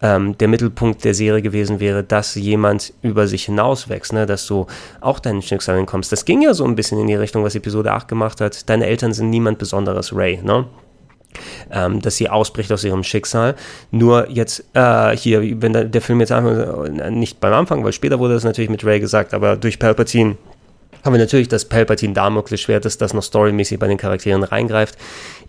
S1: ähm, der Mittelpunkt der Serie gewesen wäre, dass jemand über sich hinauswächst, ne? dass du auch deinen Schicksal entkommst. Das ging ja so ein bisschen in die Richtung, was Episode 8 gemacht hat. Deine Eltern sind niemand Besonderes, Ray, ne? Ähm, dass sie ausbricht aus ihrem Schicksal. Nur jetzt äh, hier, wenn der, Film jetzt einfach äh, nicht beim Anfang, weil später wurde das natürlich mit Ray gesagt, aber durch Palpatine haben wir natürlich das Palpatine Damoklesschwert, dass das noch storymäßig bei den Charakteren reingreift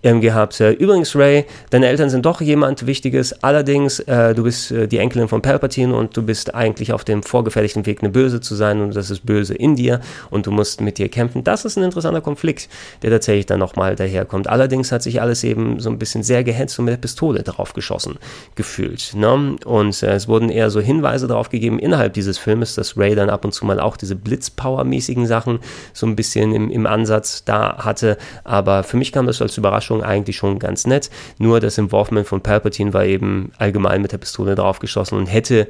S1: ähm, gehabt. Übrigens, Ray, deine Eltern sind doch jemand Wichtiges. Allerdings, äh, du bist äh, die Enkelin von Palpatine und du bist eigentlich auf dem vorgefertigten Weg, eine Böse zu sein und das ist Böse in dir und du musst mit dir kämpfen. Das ist ein interessanter Konflikt, der tatsächlich dann nochmal daherkommt. Allerdings hat sich alles eben so ein bisschen sehr gehetzt und mit der Pistole drauf geschossen gefühlt. Ne? Und äh, es wurden eher so Hinweise darauf gegeben innerhalb dieses Filmes, dass Ray dann ab und zu mal auch diese Blitzpower-mäßigen Sachen so ein bisschen im, im Ansatz da hatte. Aber für mich kam das als Überraschung Überraschung eigentlich schon ganz nett. Nur das Involvement von Palpatine war eben allgemein mit der Pistole draufgeschossen und hätte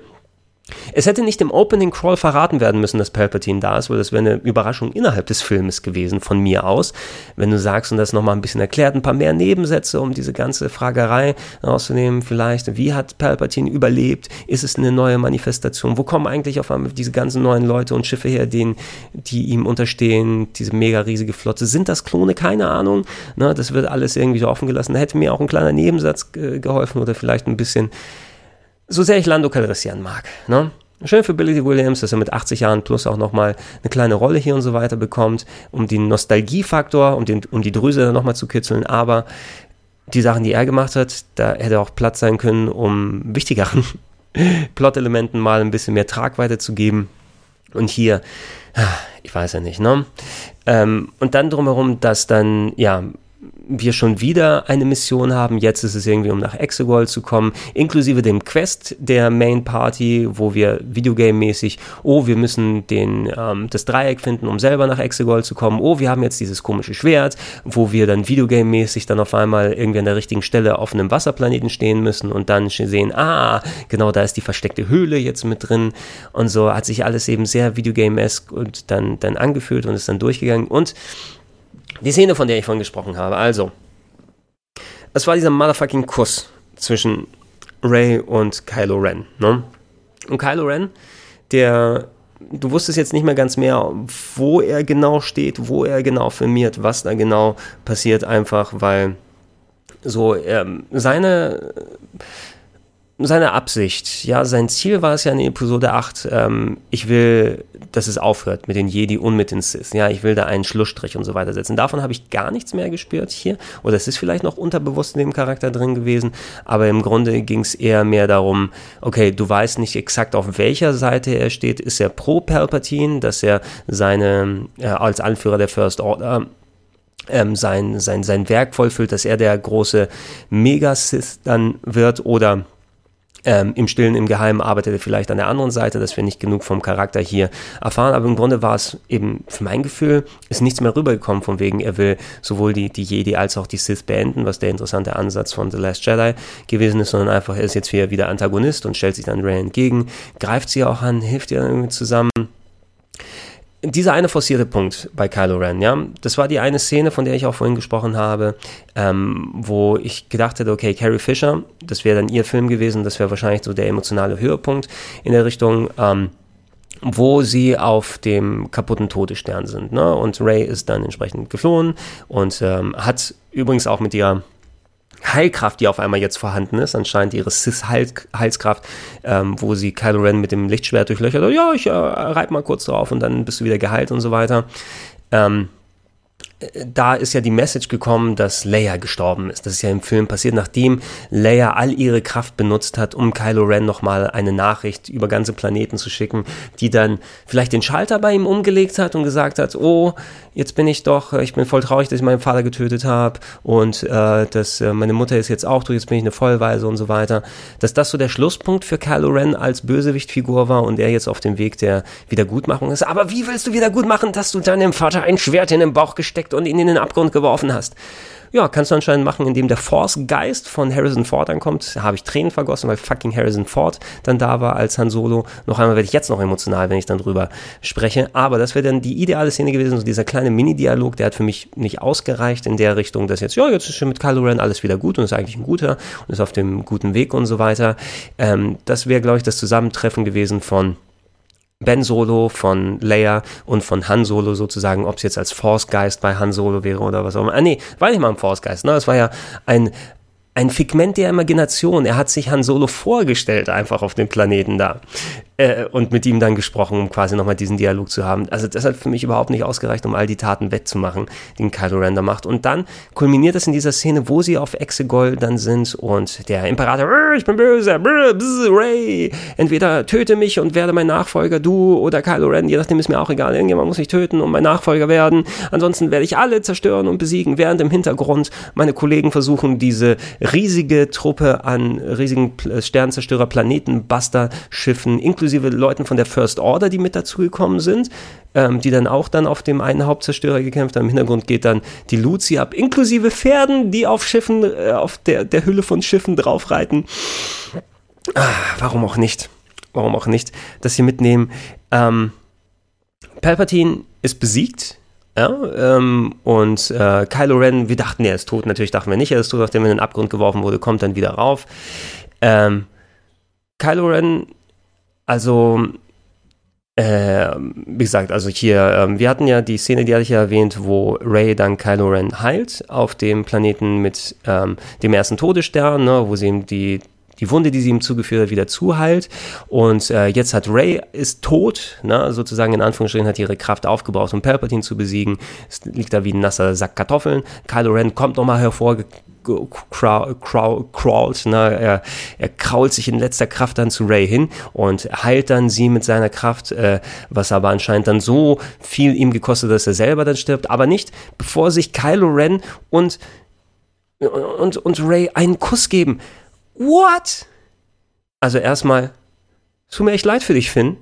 S1: es hätte nicht im Opening Crawl verraten werden müssen, dass Palpatine da ist, weil das wäre eine Überraschung innerhalb des Filmes gewesen, von mir aus. Wenn du sagst und das nochmal ein bisschen erklärt, ein paar mehr Nebensätze, um diese ganze Fragerei rauszunehmen, vielleicht, wie hat Palpatine überlebt? Ist es eine neue Manifestation? Wo kommen eigentlich auf einmal diese ganzen neuen Leute und Schiffe her, denen, die ihm unterstehen, diese mega riesige Flotte? Sind das Klone? Keine Ahnung. Na, das wird alles irgendwie so offen gelassen. Da hätte mir auch ein kleiner Nebensatz geholfen oder vielleicht ein bisschen so sehr ich Lando Calrissian mag. Ne? Schön für Billy Williams, dass er mit 80 Jahren plus auch nochmal eine kleine Rolle hier und so weiter bekommt, um den Nostalgiefaktor, um, den, um die Drüse nochmal zu kitzeln. Aber die Sachen, die er gemacht hat, da hätte auch Platz sein können, um wichtigeren Plot-Elementen mal ein bisschen mehr Tragweite zu geben. Und hier, ich weiß ja nicht, ne? Ähm, und dann drumherum, dass dann, ja, wir schon wieder eine Mission haben. Jetzt ist es irgendwie, um nach Exegol zu kommen, inklusive dem Quest der Main Party, wo wir Videogame-mäßig, oh, wir müssen den, ähm, das Dreieck finden, um selber nach Exegol zu kommen. Oh, wir haben jetzt dieses komische Schwert, wo wir dann Videogame-mäßig dann auf einmal irgendwie an der richtigen Stelle auf einem Wasserplaneten stehen müssen und dann sehen, ah, genau, da ist die versteckte Höhle jetzt mit drin. Und so hat sich alles eben sehr Videogame-esque und dann, dann angefühlt und ist dann durchgegangen. Und die Szene, von der ich vorhin gesprochen habe, also, es war dieser motherfucking Kuss zwischen Ray und Kylo Ren. Ne? Und Kylo Ren, der, du wusstest jetzt nicht mehr ganz mehr, wo er genau steht, wo er genau filmiert, was da genau passiert, einfach weil so ähm, seine seine Absicht, ja, sein Ziel war es ja in Episode 8, ähm, ich will, dass es aufhört mit den Jedi und mit den Sith. Ja, ich will da einen Schlussstrich und so weiter setzen. Davon habe ich gar nichts mehr gespürt hier. Oder es ist vielleicht noch unterbewusst in dem Charakter drin gewesen, aber im Grunde ging es eher mehr darum, okay, du weißt nicht exakt auf welcher Seite er steht. Ist er pro Palpatine, dass er seine, äh, als Anführer der First Order ähm, sein, sein, sein Werk vollfüllt, dass er der große Mega-Sith dann wird oder ähm, Im Stillen, im Geheimen arbeitet er vielleicht an der anderen Seite, dass wir nicht genug vom Charakter hier erfahren. Aber im Grunde war es eben, für mein Gefühl, ist nichts mehr rübergekommen, von wegen, er will sowohl die, die Jedi als auch die Sith beenden, was der interessante Ansatz von The Last Jedi gewesen ist, sondern einfach, er ist jetzt wieder, wieder Antagonist und stellt sich dann Rey entgegen, greift sie auch an, hilft ihr irgendwie zusammen dieser eine forcierte Punkt bei Kylo Ren, ja, das war die eine Szene, von der ich auch vorhin gesprochen habe, ähm, wo ich gedacht hätte, okay, Carrie Fisher, das wäre dann ihr Film gewesen, das wäre wahrscheinlich so der emotionale Höhepunkt in der Richtung, ähm, wo sie auf dem kaputten Todesstern sind, ne? Und Ray ist dann entsprechend geflohen und ähm, hat übrigens auch mit ihrer Heilkraft, die auf einmal jetzt vorhanden ist, anscheinend ihre Sis-Heilskraft, ähm, wo sie Kylo Ren mit dem Lichtschwert durchlöchert, ja, ich äh, reib mal kurz drauf und dann bist du wieder geheilt und so weiter. Ähm, da ist ja die Message gekommen, dass Leia gestorben ist. Das ist ja im Film passiert, nachdem Leia all ihre Kraft benutzt hat, um Kylo Ren nochmal eine Nachricht über ganze Planeten zu schicken, die dann vielleicht den Schalter bei ihm umgelegt hat und gesagt hat, oh, jetzt bin ich doch, ich bin voll traurig, dass ich meinen Vater getötet habe und äh, dass äh, meine Mutter ist jetzt auch tot, jetzt bin ich eine Vollweise und so weiter. Dass das so der Schlusspunkt für Kylo Ren als Bösewichtfigur war und er jetzt auf dem Weg der Wiedergutmachung ist. Aber wie willst du Wiedergutmachen, dass du deinem Vater ein Schwert in den Bauch gesteckt und ihn in den Abgrund geworfen hast. Ja, kannst du anscheinend machen, indem der Force-Geist von Harrison Ford ankommt. Da habe ich Tränen vergossen, weil fucking Harrison Ford dann da war als Han Solo. Noch einmal werde ich jetzt noch emotional, wenn ich dann drüber spreche. Aber das wäre dann die ideale Szene gewesen, so dieser kleine Mini-Dialog, der hat für mich nicht ausgereicht in der Richtung, dass jetzt, ja, jetzt ist schon mit Kylo Ren alles wieder gut und ist eigentlich ein guter und ist auf dem guten Weg und so weiter. Ähm, das wäre, glaube ich, das Zusammentreffen gewesen von Ben Solo, von Leia und von Han Solo sozusagen, ob es jetzt als Force Geist bei Han Solo wäre oder was auch immer. Ah, nee, war nicht mal ein Force Geist, ne? Es war ja ein, ein Figment der Imagination. Er hat sich Han Solo vorgestellt, einfach auf dem Planeten da äh, und mit ihm dann gesprochen, um quasi nochmal diesen Dialog zu haben. Also das hat für mich überhaupt nicht ausgereicht, um all die Taten wettzumachen, die Kylo Ren da macht. Und dann kulminiert es in dieser Szene, wo sie auf Exegol dann sind und der Imperator, ich bin böse, bzz, Ray, entweder töte mich und werde mein Nachfolger, du oder Kylo Ren, je nachdem ist mir auch egal, irgendjemand muss mich töten und mein Nachfolger werden. Ansonsten werde ich alle zerstören und besiegen, während im Hintergrund meine Kollegen versuchen, diese riesige Truppe an riesigen Sternzerstörer, Planeten, Buster, Schiffen, inklusive inklusive Leuten von der First Order, die mit dazugekommen sind, ähm, die dann auch dann auf dem einen Hauptzerstörer gekämpft haben. Im Hintergrund geht dann die Luzi ab, inklusive Pferden, die auf Schiffen, äh, auf der, der Hülle von Schiffen draufreiten. Ah, warum auch nicht? Warum auch nicht? Das hier mitnehmen. Ähm, Palpatine ist besiegt. Ja, ähm, und äh, Kylo Ren, wir dachten, er ist tot. Natürlich dachten wir nicht, er ist tot, nachdem er in den Abgrund geworfen wurde, kommt dann wieder rauf. Ähm, Kylo Ren also, äh, wie gesagt, also hier, äh, wir hatten ja die Szene, die hatte ich ja erwähnt, wo Ray dann Kylo Ren heilt auf dem Planeten mit ähm, dem ersten Todesstern, ne, wo sie ihm die die Wunde, die sie ihm zugeführt hat, wieder zuheilt. Und äh, jetzt hat Ray ist tot, ne, sozusagen in Anführungsstrichen hat ihre Kraft aufgebraucht, um Palpatine zu besiegen. Es liegt da wie ein nasser Sack Kartoffeln. Kylo Ren kommt nochmal hervor crawlt, ne? er, er krault sich in letzter Kraft dann zu Ray hin und heilt dann sie mit seiner Kraft, äh, was aber anscheinend dann so viel ihm gekostet, dass er selber dann stirbt, aber nicht, bevor sich Kylo Ren und, und, und Ray einen Kuss geben. What? Also erstmal, tut mir echt leid für dich, Finn.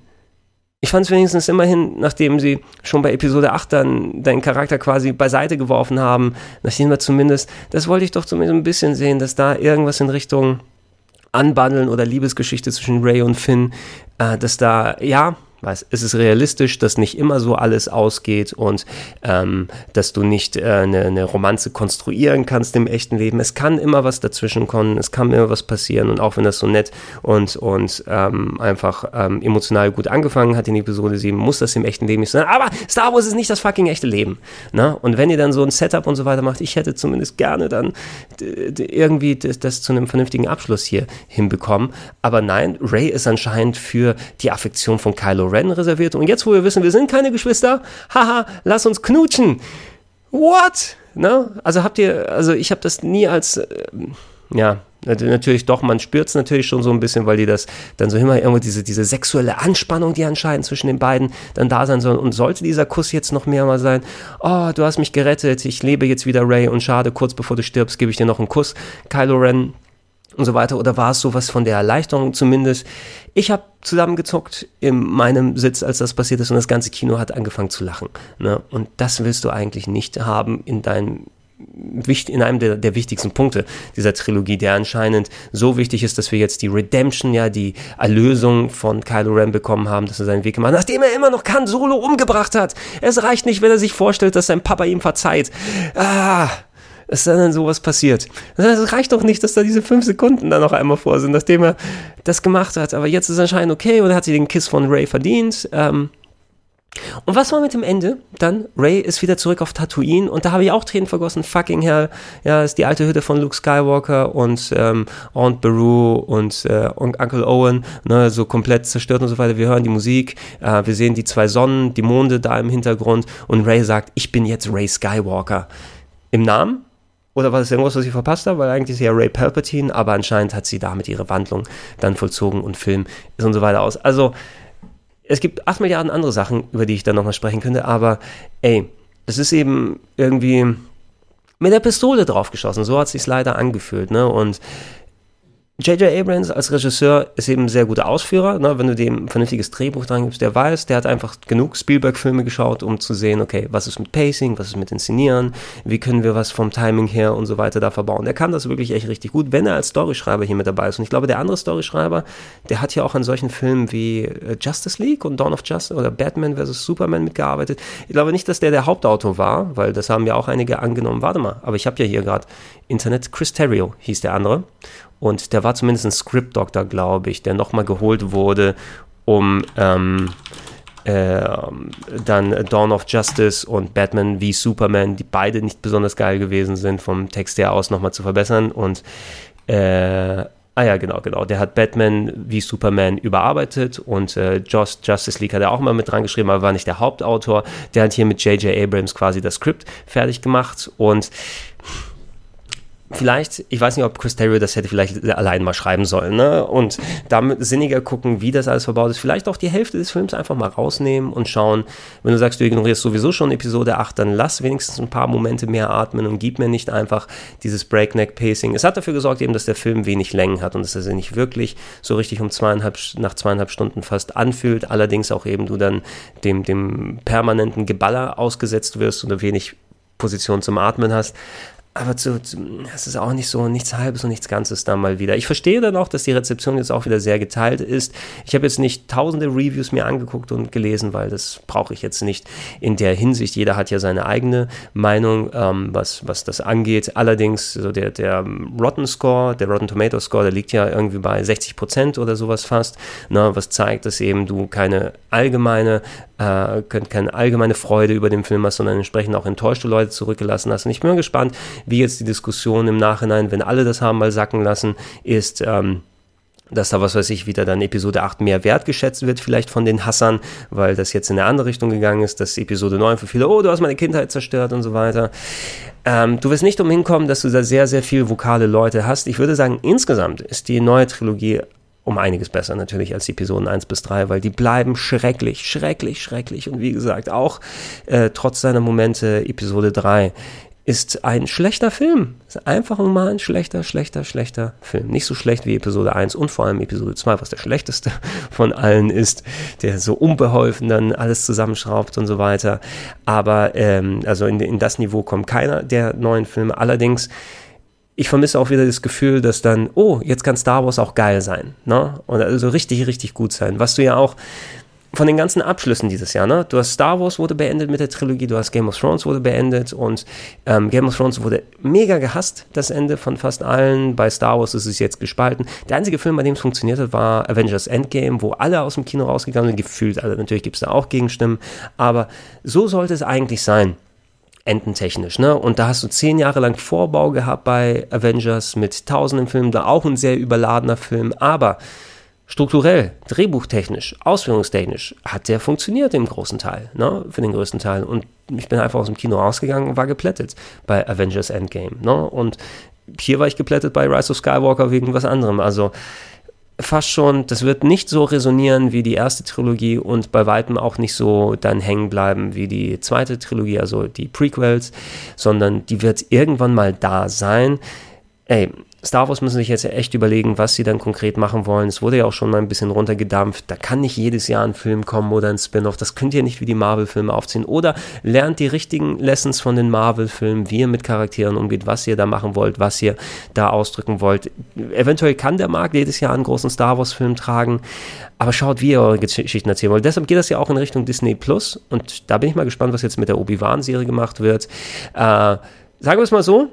S1: Ich fand es wenigstens immerhin, nachdem sie schon bei Episode 8 dann deinen Charakter quasi beiseite geworfen haben, nachdem wir zumindest, das wollte ich doch zumindest ein bisschen sehen, dass da irgendwas in Richtung Anbandeln oder Liebesgeschichte zwischen Ray und Finn, äh, dass da, ja, weiß, es ist realistisch, dass nicht immer so alles ausgeht und ähm, dass du nicht äh, eine, eine Romanze konstruieren kannst im echten Leben. Es kann immer was dazwischen kommen, es kann immer was passieren und auch wenn das so nett und, und ähm, einfach ähm, emotional gut angefangen hat in Episode 7, muss das im echten Leben nicht sein. Aber Star Wars ist nicht das fucking echte Leben. Ne? Und wenn ihr dann so ein Setup und so weiter macht, ich hätte zumindest gerne dann irgendwie das, das zu einem vernünftigen Abschluss hier hinbekommen. Aber nein, Ray ist anscheinend für die Affektion von Kylo Ren reserviert. Und jetzt, wo wir wissen, wir sind keine Geschwister, haha, lass uns knutschen. What? Ne? Also habt ihr, also ich habe das nie als, äh, ja, natürlich doch, man spürt es natürlich schon so ein bisschen, weil die das dann so immer irgendwo diese, diese sexuelle Anspannung, die anscheinend zwischen den beiden dann da sein soll. Und sollte dieser Kuss jetzt noch mehr mal sein, oh, du hast mich gerettet, ich lebe jetzt wieder Ray und schade, kurz bevor du stirbst, gebe ich dir noch einen Kuss, Kylo Ren und so weiter. Oder war es sowas von der Erleichterung zumindest? Ich habe zusammengezuckt in meinem Sitz, als das passiert ist und das ganze Kino hat angefangen zu lachen. Ne? Und das willst du eigentlich nicht haben in deinem in einem der, der, wichtigsten Punkte dieser Trilogie, der anscheinend so wichtig ist, dass wir jetzt die Redemption, ja, die Erlösung von Kylo Ren bekommen haben, dass er seinen Weg gemacht hat, nachdem er immer noch Khan Solo umgebracht hat. Es reicht nicht, wenn er sich vorstellt, dass sein Papa ihm verzeiht. Ah, dass dann sowas passiert. Das reicht doch nicht, dass da diese fünf Sekunden da noch einmal vor sind, nachdem er das gemacht hat. Aber jetzt ist anscheinend okay und hat sich den Kiss von Ray verdient. Ähm, und was war mit dem Ende? Dann, Ray ist wieder zurück auf Tatooine und da habe ich auch Tränen vergossen. Fucking hell, ja, ist die alte Hütte von Luke Skywalker und ähm, Aunt Beru und äh, Uncle Owen, ne, so komplett zerstört und so weiter. Wir hören die Musik, äh, wir sehen die zwei Sonnen, die Monde da im Hintergrund und Ray sagt, ich bin jetzt Ray Skywalker. Im Namen oder war das irgendwas, was ich verpasst habe? Weil eigentlich ist sie ja Ray Palpatine, aber anscheinend hat sie damit ihre Wandlung dann vollzogen und Film ist und so weiter aus. Also, es gibt acht Milliarden andere Sachen, über die ich dann nochmal sprechen könnte, aber ey, es ist eben irgendwie mit der Pistole draufgeschossen. So hat es sich leider angefühlt, ne? Und J.J. Abrams als Regisseur ist eben ein sehr guter Ausführer. Ne? Wenn du dem ein vernünftiges Drehbuch dran gibst, der weiß, der hat einfach genug Spielberg-Filme geschaut, um zu sehen, okay, was ist mit Pacing, was ist mit Inszenieren, wie können wir was vom Timing her und so weiter da verbauen. Der kann das wirklich echt richtig gut, wenn er als Storyschreiber hier mit dabei ist. Und ich glaube, der andere Storyschreiber, der hat ja auch an solchen Filmen wie äh, Justice League und Dawn of Justice oder Batman vs. Superman mitgearbeitet. Ich glaube nicht, dass der der Hauptautor war, weil das haben ja auch einige angenommen. Warte mal, aber ich habe ja hier gerade Internet. Chris Terrio hieß der andere. Und der war zumindest ein Script-Doctor, glaube ich, der nochmal geholt wurde, um ähm, äh, dann Dawn of Justice und Batman wie Superman, die beide nicht besonders geil gewesen sind, vom Text her aus nochmal zu verbessern. Und äh, Ah ja, genau, genau. Der hat Batman wie Superman überarbeitet und äh, Just, Justice League hat er auch mal mit dran geschrieben, aber war nicht der Hauptautor. Der hat hier mit J.J. Abrams quasi das Skript fertig gemacht und vielleicht, ich weiß nicht, ob Chris Terrio das hätte vielleicht allein mal schreiben sollen, ne? Und damit sinniger gucken, wie das alles verbaut ist. Vielleicht auch die Hälfte des Films einfach mal rausnehmen und schauen, wenn du sagst, du ignorierst sowieso schon Episode 8, dann lass wenigstens ein paar Momente mehr atmen und gib mir nicht einfach dieses Breakneck-Pacing. Es hat dafür gesorgt eben, dass der Film wenig Längen hat und dass er sich nicht wirklich so richtig um zweieinhalb, nach zweieinhalb Stunden fast anfühlt. Allerdings auch eben du dann dem, dem permanenten Geballer ausgesetzt wirst und wenig Position zum Atmen hast aber zu, zu, es ist auch nicht so nichts Halbes und nichts Ganzes da mal wieder. Ich verstehe dann auch, dass die Rezeption jetzt auch wieder sehr geteilt ist. Ich habe jetzt nicht tausende Reviews mir angeguckt und gelesen, weil das brauche ich jetzt nicht in der Hinsicht. Jeder hat ja seine eigene Meinung, ähm, was, was das angeht. Allerdings, so der, der Rotten Score, der Rotten Tomato Score, der liegt ja irgendwie bei 60 Prozent oder sowas fast, ne, was zeigt, dass eben du keine allgemeine äh, keine allgemeine Freude über den Film hast, sondern entsprechend auch enttäuschte Leute zurückgelassen hast. Und ich bin gespannt, wie jetzt die Diskussion im Nachhinein, wenn alle das haben mal sacken lassen, ist, ähm, dass da, was weiß ich, wieder dann Episode 8 mehr wertgeschätzt wird, vielleicht von den Hassern, weil das jetzt in eine andere Richtung gegangen ist, dass Episode 9 für viele, oh, du hast meine Kindheit zerstört und so weiter. Ähm, du wirst nicht umhin kommen, dass du da sehr, sehr viel vokale Leute hast. Ich würde sagen, insgesamt ist die neue Trilogie um einiges besser natürlich als die Episoden 1 bis 3, weil die bleiben schrecklich, schrecklich, schrecklich. Und wie gesagt, auch äh, trotz seiner Momente Episode 3 ist ein schlechter Film. Ist einfach mal ein schlechter, schlechter, schlechter Film. Nicht so schlecht wie Episode 1 und vor allem Episode 2, was der schlechteste von allen ist, der so unbeholfen dann alles zusammenschraubt und so weiter. Aber ähm, also in, in das Niveau kommt keiner der neuen Filme. Allerdings ich vermisse auch wieder das Gefühl, dass dann, oh, jetzt kann Star Wars auch geil sein, ne? Und also richtig, richtig gut sein. Was du ja auch von den ganzen Abschlüssen dieses Jahr, ne? Du hast Star Wars wurde beendet mit der Trilogie, du hast Game of Thrones wurde beendet und ähm, Game of Thrones wurde mega gehasst, das Ende von fast allen. Bei Star Wars ist es jetzt gespalten. Der einzige Film, bei dem es funktioniert hat, war Avengers Endgame, wo alle aus dem Kino rausgegangen sind, gefühlt alle. Natürlich gibt es da auch Gegenstimmen, aber so sollte es eigentlich sein endentechnisch. Ne? Und da hast du zehn Jahre lang Vorbau gehabt bei Avengers mit tausenden Filmen, da auch ein sehr überladener Film, aber strukturell, drehbuchtechnisch, ausführungstechnisch hat der funktioniert im großen Teil, ne? für den größten Teil. Und ich bin einfach aus dem Kino rausgegangen und war geplättet bei Avengers Endgame. Ne? Und hier war ich geplättet bei Rise of Skywalker wegen was anderem. Also fast schon, das wird nicht so resonieren wie die erste Trilogie und bei weitem auch nicht so dann hängen bleiben wie die zweite Trilogie, also die Prequels, sondern die wird irgendwann mal da sein. Ey, Star Wars müssen sich jetzt echt überlegen, was sie dann konkret machen wollen. Es wurde ja auch schon mal ein bisschen runtergedampft. Da kann nicht jedes Jahr ein Film kommen oder ein Spin-off. Das könnt ihr nicht wie die Marvel-Filme aufziehen. Oder lernt die richtigen Lessons von den Marvel-Filmen, wie ihr mit Charakteren umgeht, was ihr da machen wollt, was ihr da ausdrücken wollt. Eventuell kann der Markt jedes Jahr einen großen Star Wars-Film tragen. Aber schaut, wie ihr eure Geschichten erzählen wollt. Deshalb geht das ja auch in Richtung Disney Plus. Und da bin ich mal gespannt, was jetzt mit der Obi-Wan-Serie gemacht wird. Äh, sagen wir es mal so,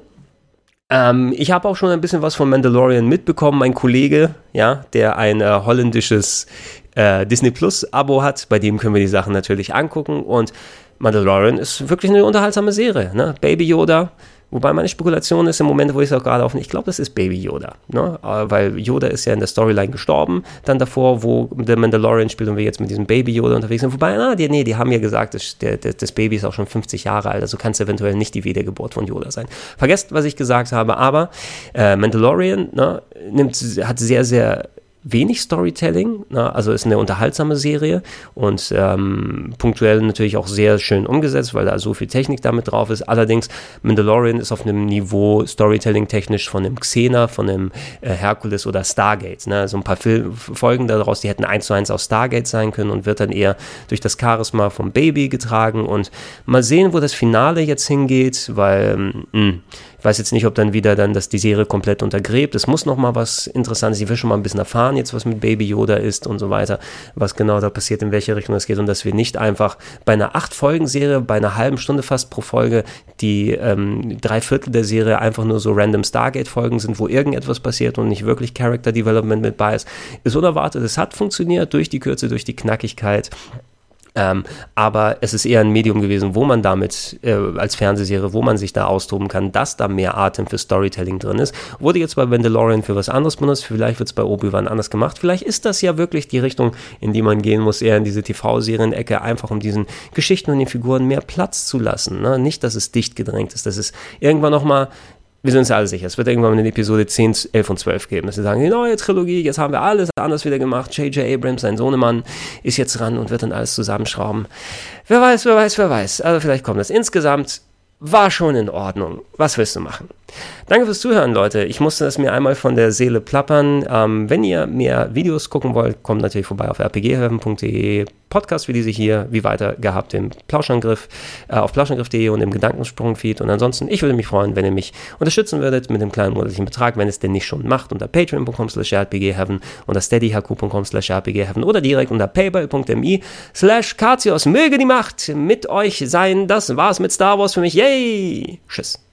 S1: ähm, ich habe auch schon ein bisschen was von Mandalorian mitbekommen. Mein Kollege, ja, der ein äh, holländisches äh, Disney Plus Abo hat, bei dem können wir die Sachen natürlich angucken. Und Mandalorian ist wirklich eine unterhaltsame Serie. Ne? Baby Yoda, Wobei meine Spekulation ist im Moment, wo ich es auch gerade aufnehme, ich glaube, das ist Baby Yoda. Ne? Äh, weil Yoda ist ja in der Storyline gestorben, dann davor, wo der Mandalorian spielt und wir jetzt mit diesem Baby Yoda unterwegs sind. Wobei, ah, die, nee, die haben ja gesagt, das, der, das Baby ist auch schon 50 Jahre alt, also kann es eventuell nicht die Wiedergeburt von Yoda sein. Vergesst, was ich gesagt habe, aber äh, Mandalorian ne, nimmt, hat sehr, sehr wenig Storytelling, na, ne? also ist eine unterhaltsame Serie und ähm, punktuell natürlich auch sehr schön umgesetzt, weil da so viel Technik damit drauf ist. Allerdings, Mandalorian ist auf einem Niveau Storytelling-technisch von einem Xena, von einem äh, Hercules oder Stargate. Ne? So ein paar Fil Folgen daraus, die hätten eins zu eins aus Stargate sein können und wird dann eher durch das Charisma vom Baby getragen und mal sehen, wo das Finale jetzt hingeht, weil mh, hm, weiß jetzt nicht, ob dann wieder dann das die Serie komplett untergräbt. Es muss noch mal was Interessantes. Ich will schon mal ein bisschen erfahren jetzt, was mit Baby Yoda ist und so weiter, was genau da passiert, in welche Richtung es geht und dass wir nicht einfach bei einer acht Folgen Serie, bei einer halben Stunde fast pro Folge die ähm, drei Viertel der Serie einfach nur so random Stargate Folgen sind, wo irgendetwas passiert und nicht wirklich Character Development mit bei ist. Ist unerwartet. Es hat funktioniert durch die Kürze, durch die Knackigkeit. Ähm, aber es ist eher ein Medium gewesen, wo man damit äh, als Fernsehserie, wo man sich da austoben kann, dass da mehr Atem für Storytelling drin ist. Wurde jetzt bei Mandalorian für was anderes benutzt, vielleicht wird es bei Obi-Wan anders gemacht. Vielleicht ist das ja wirklich die Richtung, in die man gehen muss, eher in diese TV-Serien-Ecke, einfach um diesen Geschichten und den Figuren mehr Platz zu lassen. Ne? Nicht, dass es dicht gedrängt ist, dass es irgendwann nochmal wir sind uns alle sicher, es wird irgendwann in Episode 10, 11 und 12 geben, dass sie sagen, die neue Trilogie, jetzt haben wir alles anders wieder gemacht, J.J. Abrams, sein Sohnemann, ist jetzt ran und wird dann alles zusammenschrauben. Wer weiß, wer weiß, wer weiß. Also vielleicht kommt das. Insgesamt war schon in Ordnung. Was willst du machen? Danke fürs Zuhören, Leute. Ich musste es mir einmal von der Seele plappern. Ähm, wenn ihr mehr Videos gucken wollt, kommt natürlich vorbei auf rpghelfen.de. Podcast wie diese hier, wie weiter gehabt im Plauschangriff, äh, auf plauschangriff.de und im Gedankensprung-Feed. Und ansonsten, ich würde mich freuen, wenn ihr mich unterstützen würdet mit einem kleinen monatlichen Betrag, wenn es denn nicht schon macht, unter patreon.com slash rpgheaven, unter steadyhq.com slash rpgheaven oder direkt unter paypal.me slash Möge die Macht mit euch sein. Das war's mit Star Wars für mich. Yay! Tschüss.